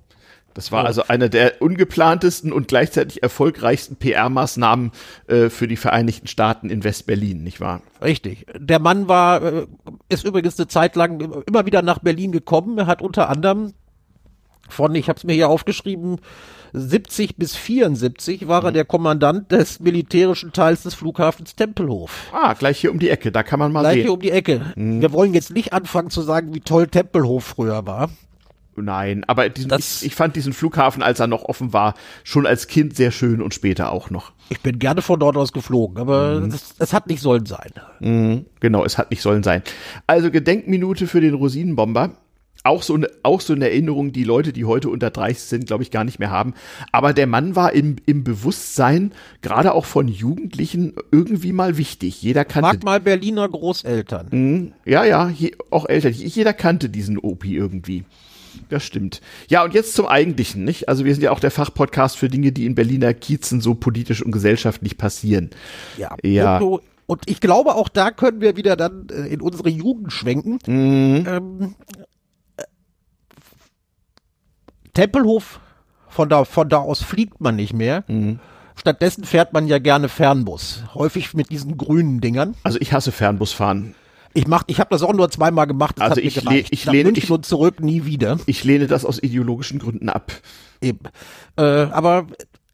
Speaker 1: Das war also eine der ungeplantesten und gleichzeitig erfolgreichsten PR-Maßnahmen äh, für die Vereinigten Staaten in West-Berlin, nicht wahr?
Speaker 2: Richtig. Der Mann war, äh, ist übrigens eine Zeit lang immer wieder nach Berlin gekommen. Er hat unter anderem von, ich habe es mir hier aufgeschrieben, 70 bis 74 war er der Kommandant des militärischen Teils des Flughafens Tempelhof.
Speaker 1: Ah, gleich hier um die Ecke, da kann man mal
Speaker 2: Gleich hier
Speaker 1: sehen.
Speaker 2: um die Ecke. Wir wollen jetzt nicht anfangen zu sagen, wie toll Tempelhof früher war.
Speaker 1: Nein, aber diesen, ich, ich fand diesen Flughafen, als er noch offen war, schon als Kind sehr schön und später auch noch.
Speaker 2: Ich bin gerne von dort aus geflogen, aber das, das hat nicht sollen sein.
Speaker 1: Genau, es hat nicht sollen sein. Also Gedenkminute für den Rosinenbomber. Auch so, eine, auch so eine Erinnerung, die Leute, die heute unter 30 sind, glaube ich, gar nicht mehr haben. Aber der Mann war im, im Bewusstsein, gerade auch von Jugendlichen, irgendwie mal wichtig. Jeder kannte
Speaker 2: Frag mal Berliner Großeltern.
Speaker 1: Ja, ja, je, auch älter. Jeder kannte diesen Opi irgendwie. Das stimmt. Ja, und jetzt zum Eigentlichen, nicht? Also wir sind ja auch der Fachpodcast für Dinge, die in Berliner Kiezen so politisch und gesellschaftlich passieren.
Speaker 2: Ja.
Speaker 1: Ja.
Speaker 2: Und, und ich glaube, auch da können wir wieder dann äh, in unsere Jugend schwenken. Ähm, äh, Tempelhof, von da, von da aus fliegt man nicht mehr. Stattdessen fährt man ja gerne Fernbus. Häufig mit diesen grünen Dingern.
Speaker 1: Also ich hasse Fernbusfahren.
Speaker 2: Ich mach, ich habe das auch nur zweimal gemacht. Das
Speaker 1: Also ich le-
Speaker 2: gereicht.
Speaker 1: ich lehne- ich-
Speaker 2: und zurück nie wieder.
Speaker 1: Ich lehne das aus ideologischen Gründen ab.
Speaker 2: Eben. Äh, aber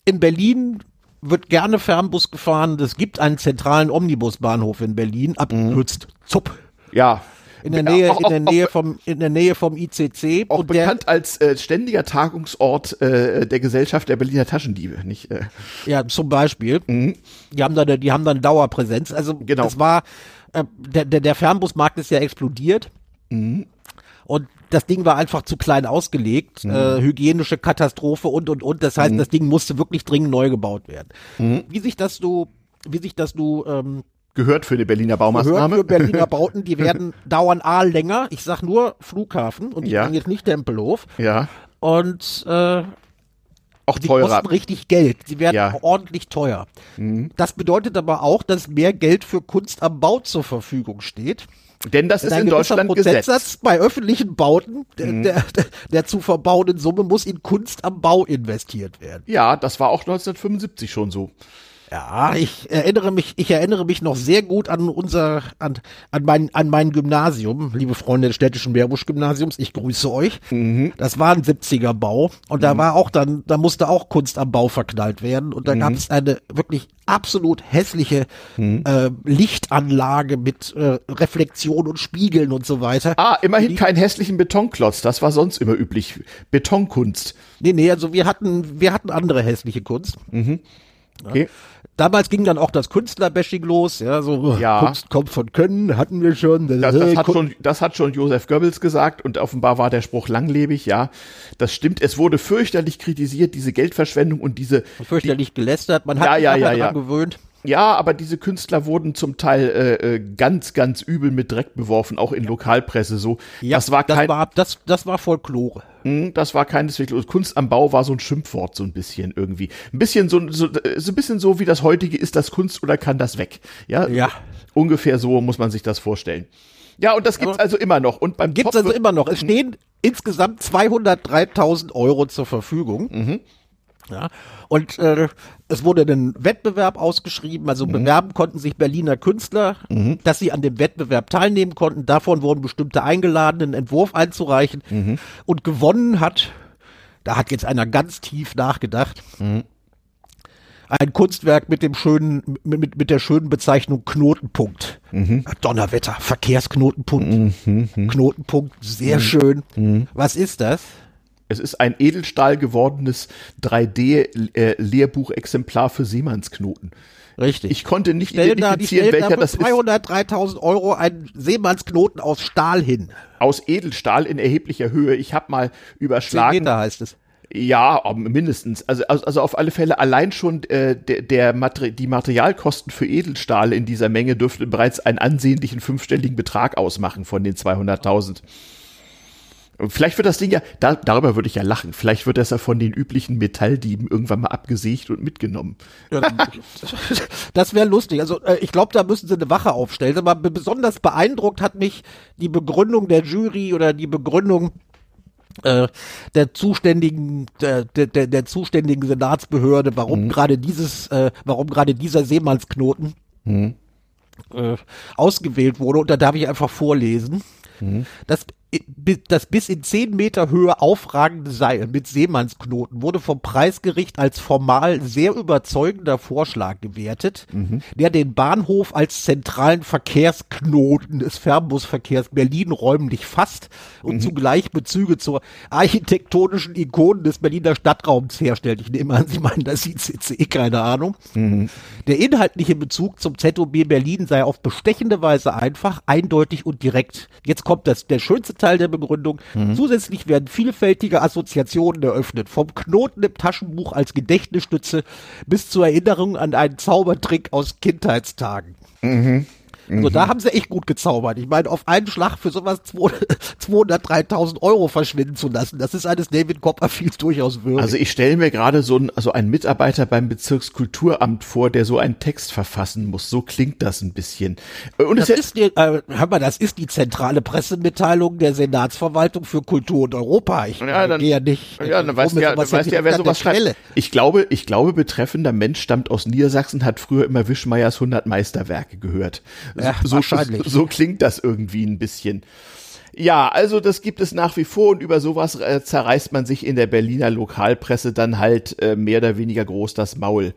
Speaker 2: in Berlin wird gerne Fernbus gefahren. Es gibt einen zentralen Omnibusbahnhof in Berlin, abgekürzt ZUP.
Speaker 1: Ja.
Speaker 2: In der Nähe,
Speaker 1: auch-
Speaker 2: in der Nähe vom, in der Nähe vom ICC.
Speaker 1: Auch
Speaker 2: und der,
Speaker 1: bekannt als äh, ständiger Tagungsort äh, der Gesellschaft der Berliner Taschendiebe, nicht? Äh,
Speaker 2: ja, zum Beispiel. Die haben dann, die haben dann Dauerpräsenz. Also,
Speaker 1: Genau.
Speaker 2: das war, äh, der, der, der Fernbusmarkt ist ja explodiert. Und das Ding war einfach zu klein ausgelegt, äh, hygienische Katastrophe und und und. Das heißt, das Ding musste wirklich dringend neu gebaut werden. Wie sich das du, wie sich das du ähm,
Speaker 1: gehört für eine Berliner
Speaker 2: gehört
Speaker 1: Baumaßnahme.
Speaker 2: für Berliner Bauten, die *laughs* werden dauern A länger. Ich sag nur Flughafen und die
Speaker 1: Ja.
Speaker 2: jetzt nicht Tempelhof.
Speaker 1: ja.
Speaker 2: Und äh,
Speaker 1: Auch
Speaker 2: die
Speaker 1: teurer.
Speaker 2: kosten richtig Geld. Sie werden
Speaker 1: Ja.
Speaker 2: ordentlich teuer. Das bedeutet aber auch, dass mehr Geld für Kunst am Bau zur Verfügung steht.
Speaker 1: Denn das ist
Speaker 2: ein
Speaker 1: in Deutschland Gesetz.
Speaker 2: Prozentsatz bei öffentlichen Bauten, der,
Speaker 1: Mhm.
Speaker 2: der, der zu verbauenden Summe muss in Kunst am Bau investiert werden.
Speaker 1: Ja, das war auch 1975 schon so.
Speaker 2: Ja, ich erinnere mich, ich erinnere mich noch sehr gut an unser, an, an mein, an mein Gymnasium, liebe Freunde des städtischen Meerbusch-Gymnasiums, ich grüße euch. Mhm. Das war ein 70er Bau und da mhm. war auch dann, da musste auch Kunst am Bau verknallt werden und da mhm. gab es eine wirklich absolut hässliche mhm. äh, Lichtanlage mit äh, Reflexion und Spiegeln und so weiter.
Speaker 1: Ah, immerhin Die, keinen hässlichen Betonklotz, das war sonst immer üblich. Betonkunst.
Speaker 2: Nee, nee, also wir hatten, wir hatten andere hässliche Kunst. Mhm. Okay. Ja. Damals ging dann auch das Künstlerbashing los, ja, so
Speaker 1: ja.
Speaker 2: Kunst kommt von Können, hatten wir schon.
Speaker 1: Das, das, hat schon. das hat schon Josef Goebbels gesagt und offenbar war der Spruch langlebig, ja. Das stimmt. Es wurde fürchterlich kritisiert, diese Geldverschwendung und diese.
Speaker 2: Fürchterlich die, gelästert, man hat
Speaker 1: ja, ja, ja, ja.
Speaker 2: gewöhnt.
Speaker 1: Ja, aber diese Künstler wurden zum Teil äh, äh, ganz, ganz übel mit Dreck beworfen, auch in Lokalpresse so.
Speaker 2: Ja, das war kein, das war, das, das war Folklore.
Speaker 1: Mh, hm, das war keineswegs. Kunst am Bau war so ein Schimpfwort, so ein bisschen irgendwie. Ein bisschen so, so, so ein bisschen so wie das heutige, ist das Kunst oder kann das weg? Ja.
Speaker 2: Ja.
Speaker 1: Ungefähr so muss man sich das vorstellen. Ja, und das gibt's aber also immer noch. Und beim
Speaker 2: gibt's Top also immer noch. Es stehen insgesamt 203.000 Euro zur Verfügung. Mhm. Ja, und äh, es wurde ein Wettbewerb ausgeschrieben, also mhm. bewerben konnten sich Berliner Künstler, mhm. dass sie an dem Wettbewerb teilnehmen konnten. Davon wurden bestimmte eingeladen, einen Entwurf einzureichen. Mhm. Und gewonnen hat, da hat jetzt einer ganz tief nachgedacht, mhm. ein Kunstwerk mit dem schönen, mit, mit der schönen Bezeichnung Knotenpunkt. Mhm. Donnerwetter, Verkehrsknotenpunkt. Mhm. Knotenpunkt, sehr schön. Was ist das?
Speaker 1: Es ist ein Edelstahl gewordenes 3D-Lehrbuchexemplar äh, für Seemannsknoten.
Speaker 2: Richtig.
Speaker 1: Ich konnte nicht stellen identifizieren,
Speaker 2: da, welcher das 200, ist. 3.000 Euro ein Seemannsknoten aus Stahl hin.
Speaker 1: Aus Edelstahl in erheblicher Höhe. Ich habe mal überschlagen. 10
Speaker 2: Meter heißt es.
Speaker 1: Ja, mindestens. Also, also auf alle Fälle allein schon äh, der, der Mater die Materialkosten für Edelstahl in dieser Menge dürften bereits einen ansehnlichen fünfstelligen Betrag ausmachen von den 200.000. Vielleicht wird das Ding ja, da, darüber würde ich ja lachen, vielleicht wird das ja von den üblichen Metalldieben irgendwann mal abgesägt und mitgenommen. Ja, *laughs*
Speaker 2: das wäre lustig. Also äh, ich glaube, da müssen sie eine Wache aufstellen. Aber besonders beeindruckt hat mich die Begründung der Jury oder die Begründung äh, der zuständigen der, der, der zuständigen Senatsbehörde, warum mhm. gerade dieses, äh, warum gerade dieser Seemannsknoten mhm. äh, ausgewählt wurde. Und da darf ich einfach vorlesen. Mhm. Das das bis in 10 Meter Höhe aufragende Seil mit Seemannsknoten wurde vom Preisgericht als formal sehr überzeugender Vorschlag gewertet, mhm. der den Bahnhof als zentralen Verkehrsknoten des Fernbusverkehrs Berlin räumlich fasst und mhm. zugleich Bezüge zur architektonischen Ikonen des Berliner Stadtraums herstellt. Ich nehme an, Sie meinen das ICC, keine Ahnung. Mhm. Der inhaltliche Bezug zum ZOB Berlin sei auf bestechende Weise einfach, eindeutig und direkt. Jetzt kommt das, der schönste Teil der Begründung. Mhm. Zusätzlich werden vielfältige Assoziationen eröffnet. Vom Knoten im Taschenbuch als Gedächtnisstütze bis zur Erinnerung an einen Zaubertrick aus Kindheitstagen. Mhm. Also da haben sie echt gut gezaubert. Ich meine, auf einen Schlag für sowas 200, 3.000 *laughs* Euro verschwinden zu lassen, das ist eines David Copperfields durchaus würdig.
Speaker 1: Also ich stelle mir gerade so ein, also einen Mitarbeiter beim Bezirkskulturamt vor, der so einen Text verfassen muss. So klingt das ein bisschen.
Speaker 2: Und das, ist, die, äh, hör mal, das ist die zentrale Pressemitteilung der Senatsverwaltung für Kultur und Europa. Ich
Speaker 1: ja, dann, gehe ja nicht. Ja, dann weißt ja, dann weißt ja, wer sowas schreibt. Ich glaube, ich glaube, betreffender Mensch stammt aus Niedersachsen, hat früher immer Wischmeiers 100 Meisterwerke gehört.
Speaker 2: Ja, so, wahrscheinlich.
Speaker 1: So, klingt das irgendwie ein bisschen. Ja, also das gibt es nach wie vor und über sowas äh, zerreißt man sich in der Berliner Lokalpresse dann halt äh, mehr oder weniger groß das Maul.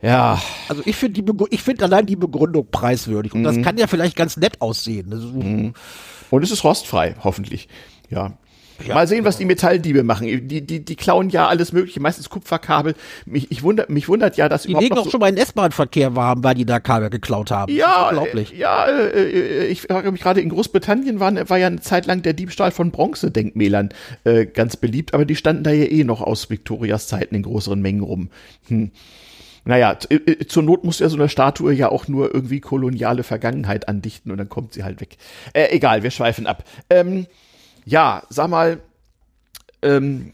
Speaker 1: Ja.
Speaker 2: Also ich finde die ich finde allein die Begründung preiswürdig und mhm. das kann ja vielleicht ganz nett aussehen.
Speaker 1: Mhm. Und es ist rostfrei, hoffentlich. Ja. Ja, Mal sehen, was die Metalldiebe machen. Die, die, die klauen ja alles Mögliche, meistens Kupferkabel. Mich, ich wundert, mich wundert ja, dass
Speaker 2: die überhaupt legen auch so schon mal in S-Bahn-Verkehr warm, weil die da Kabel geklaut haben.
Speaker 1: Ja, unglaublich. Äh, ja, äh, ich frage mich gerade in Großbritannien war, war ja eine Zeit lang der Diebstahl von Bronzedenkmälern äh, ganz beliebt, aber die standen da ja eh noch aus Victorias Zeiten in größeren Mengen rum. Hm. Naja, äh, zur Not muss ja so eine Statue ja auch nur irgendwie koloniale Vergangenheit andichten und dann kommt sie halt weg. Äh, egal, wir schweifen ab. Ähm, ja, sag mal, ähm,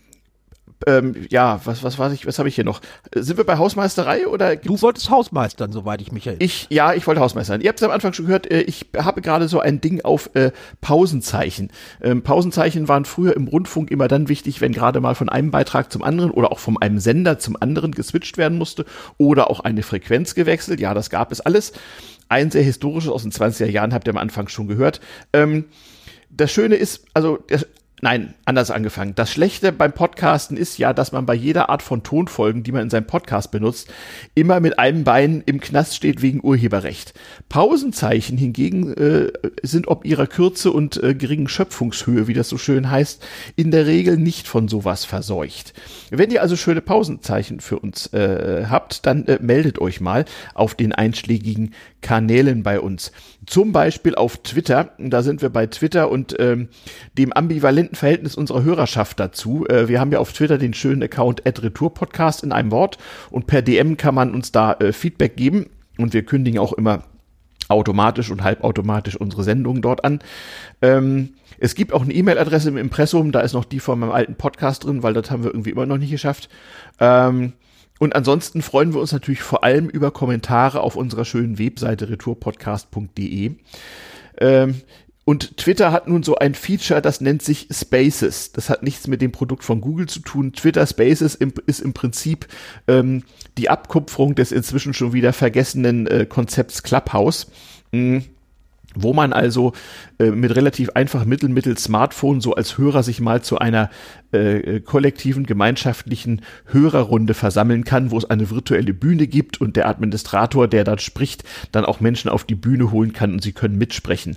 Speaker 1: ähm, ja, was, was weiß ich, was habe ich hier noch? Sind wir bei Hausmeisterei oder?
Speaker 2: Du wolltest Hausmeistern, soweit ich mich erinnere.
Speaker 1: Ich, ja, ich wollte Hausmeistern. Ihr habt es am Anfang schon gehört, äh, ich habe gerade so ein Ding auf äh, Pausenzeichen. Ähm, Pausenzeichen waren früher im Rundfunk immer dann wichtig, wenn gerade mal von einem Beitrag zum anderen oder auch von einem Sender zum anderen geswitcht werden musste oder auch eine Frequenz gewechselt. Ja, das gab es alles. Ein sehr historisches aus den 20er Jahren habt ihr am Anfang schon gehört. Ähm, das Schöne ist, also Nein, anders angefangen. Das Schlechte beim Podcasten ist ja, dass man bei jeder Art von Tonfolgen, die man in seinem Podcast benutzt, immer mit einem Bein im Knast steht wegen Urheberrecht. Pausenzeichen hingegen äh, sind ob ihrer Kürze und äh, geringen Schöpfungshöhe, wie das so schön heißt, in der Regel nicht von sowas verseucht. Wenn ihr also schöne Pausenzeichen für uns äh, habt, dann äh, meldet euch mal auf den einschlägigen Kanälen bei uns. Zum Beispiel auf Twitter. Da sind wir bei Twitter und ähm, dem ambivalenten Verhältnis unserer Hörerschaft dazu. Äh, wir haben ja auf Twitter den schönen Account @retourpodcast in einem Wort und per DM kann man uns da äh, Feedback geben und wir kündigen auch immer automatisch und halbautomatisch unsere Sendungen dort an. Ähm, es gibt auch eine E-Mail-Adresse im Impressum, da ist noch die von meinem alten Podcast drin, weil das haben wir irgendwie immer noch nicht geschafft. Ähm, und ansonsten freuen wir uns natürlich vor allem über Kommentare auf unserer schönen Webseite retourpodcast.de. Ähm, und Twitter hat nun so ein Feature, das nennt sich Spaces. Das hat nichts mit dem Produkt von Google zu tun. Twitter Spaces im, ist im Prinzip ähm, die Abkupferung des inzwischen schon wieder vergessenen äh, Konzepts Clubhouse. Mhm wo man also äh, mit relativ einfachen Mitteln mittels Smartphone so als Hörer sich mal zu einer äh, kollektiven, gemeinschaftlichen Hörerrunde versammeln kann, wo es eine virtuelle Bühne gibt und der Administrator, der dort spricht, dann auch Menschen auf die Bühne holen kann und sie können mitsprechen.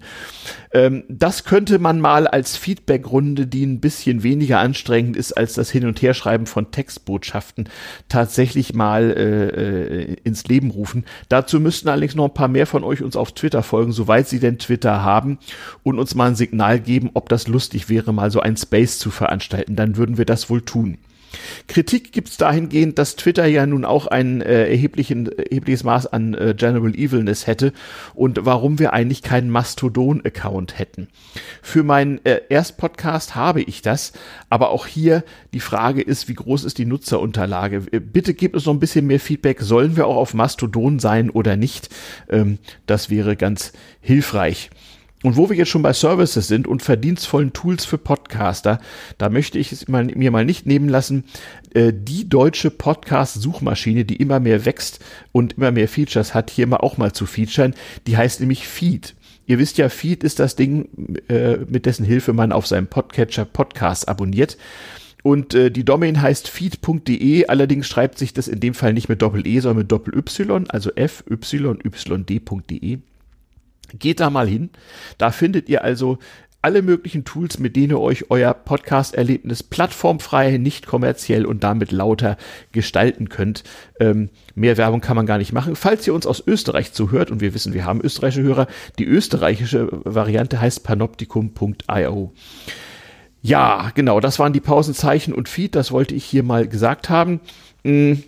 Speaker 1: Ähm, das könnte man mal als Feedbackrunde, die ein bisschen weniger anstrengend ist als das Hin- und Herschreiben von Textbotschaften, tatsächlich mal äh, äh, ins Leben rufen. Dazu müssten allerdings noch ein paar mehr von euch uns auf Twitter folgen, soweit sie denn Twitter haben und uns mal ein Signal geben, ob das lustig wäre, mal so ein Space zu veranstalten. Dann würden wir das wohl tun. Kritik gibt es dahingehend, dass Twitter ja nun auch ein äh, erhebliches Maß an äh, General Evilness hätte und warum wir eigentlich keinen Mastodon-Account hätten. Für meinen äh, Erstpodcast habe ich das, aber auch hier die Frage ist, wie groß ist die Nutzerunterlage? Äh, bitte gebt uns noch ein bisschen mehr Feedback. Sollen wir auch auf Mastodon sein oder nicht? Ähm, das wäre ganz hilfreich. Und wo wir jetzt schon bei Services sind und verdienstvollen Tools für Podcaster, da möchte ich es mir mal nicht nehmen lassen, äh, die deutsche Podcast-Suchmaschine, die immer mehr wächst und immer mehr Features hat, hier mal auch mal zu featuren. Die heißt nämlich Feed. Ihr wisst ja, Feed ist das Ding, äh, mit dessen Hilfe man auf seinem Podcatcher Podcast abonniert. Und äh, die Domain heißt feed.de, allerdings schreibt sich das in dem Fall nicht mit Doppel-E, sondern mit Doppel-Y, also f y y d.de. Geht da mal hin. Da findet ihr also alle möglichen Tools, mit denen ihr euch euer Podcast-Erlebnis plattformfrei, nicht kommerziell und damit lauter gestalten könnt. Ähm, mehr Werbung kann man gar nicht machen. Falls ihr uns aus Österreich zuhört, und wir wissen, wir haben österreichische Hörer, die österreichische Variante heißt panoptikum.io. Ja, genau, das waren die Pausenzeichen und Feed, das wollte ich hier mal gesagt haben. Hm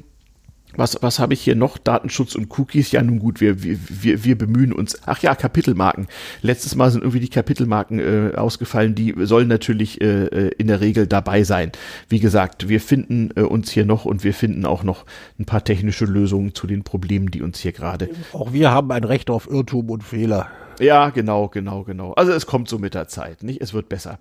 Speaker 1: was, was habe ich hier noch? Datenschutz und Cookies. Ja, nun gut, wir, wir, wir bemühen uns. Ach ja, Kapitelmarken. Letztes Mal sind irgendwie die Kapitelmarken äh, ausgefallen. Die sollen natürlich äh, äh, in der Regel dabei sein. Wie gesagt, wir finden äh, uns hier noch und wir finden auch noch ein paar technische Lösungen zu den Problemen, die uns hier gerade.
Speaker 2: Auch wir haben ein Recht auf Irrtum und Fehler.
Speaker 1: Ja, genau, genau, genau. Also es kommt so mit der Zeit, nicht? Es wird besser.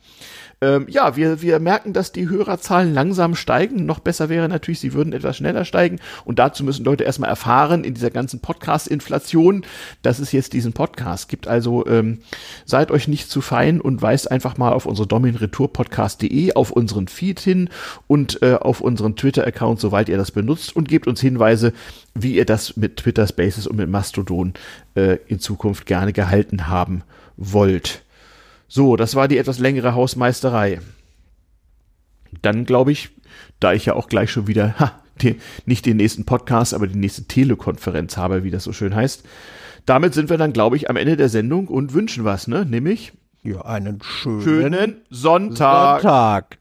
Speaker 1: Ähm, ja, wir, wir merken, dass die Hörerzahlen langsam steigen. Noch besser wäre natürlich, sie würden etwas schneller steigen. Und dazu müssen Leute erstmal erfahren, in dieser ganzen Podcast-Inflation, dass es jetzt diesen Podcast gibt. Also ähm, seid euch nicht zu fein und weist einfach mal auf unsere domainretourpodcast.de, auf unseren Feed hin und äh, auf unseren Twitter-Account, soweit ihr das benutzt, und gebt uns Hinweise, wie ihr das mit Twitter Spaces und mit Mastodon äh, in Zukunft gerne gehalten haben wollt. So, das war die etwas längere Hausmeisterei. Dann glaube ich, da ich ja auch gleich schon wieder ha, die, nicht den nächsten Podcast, aber die nächste Telekonferenz habe, wie das so schön heißt. Damit sind wir dann, glaube ich, am Ende der Sendung und wünschen was, ne? Nämlich
Speaker 2: ja, einen schönen,
Speaker 1: schönen Sonntag.
Speaker 2: Sonntag.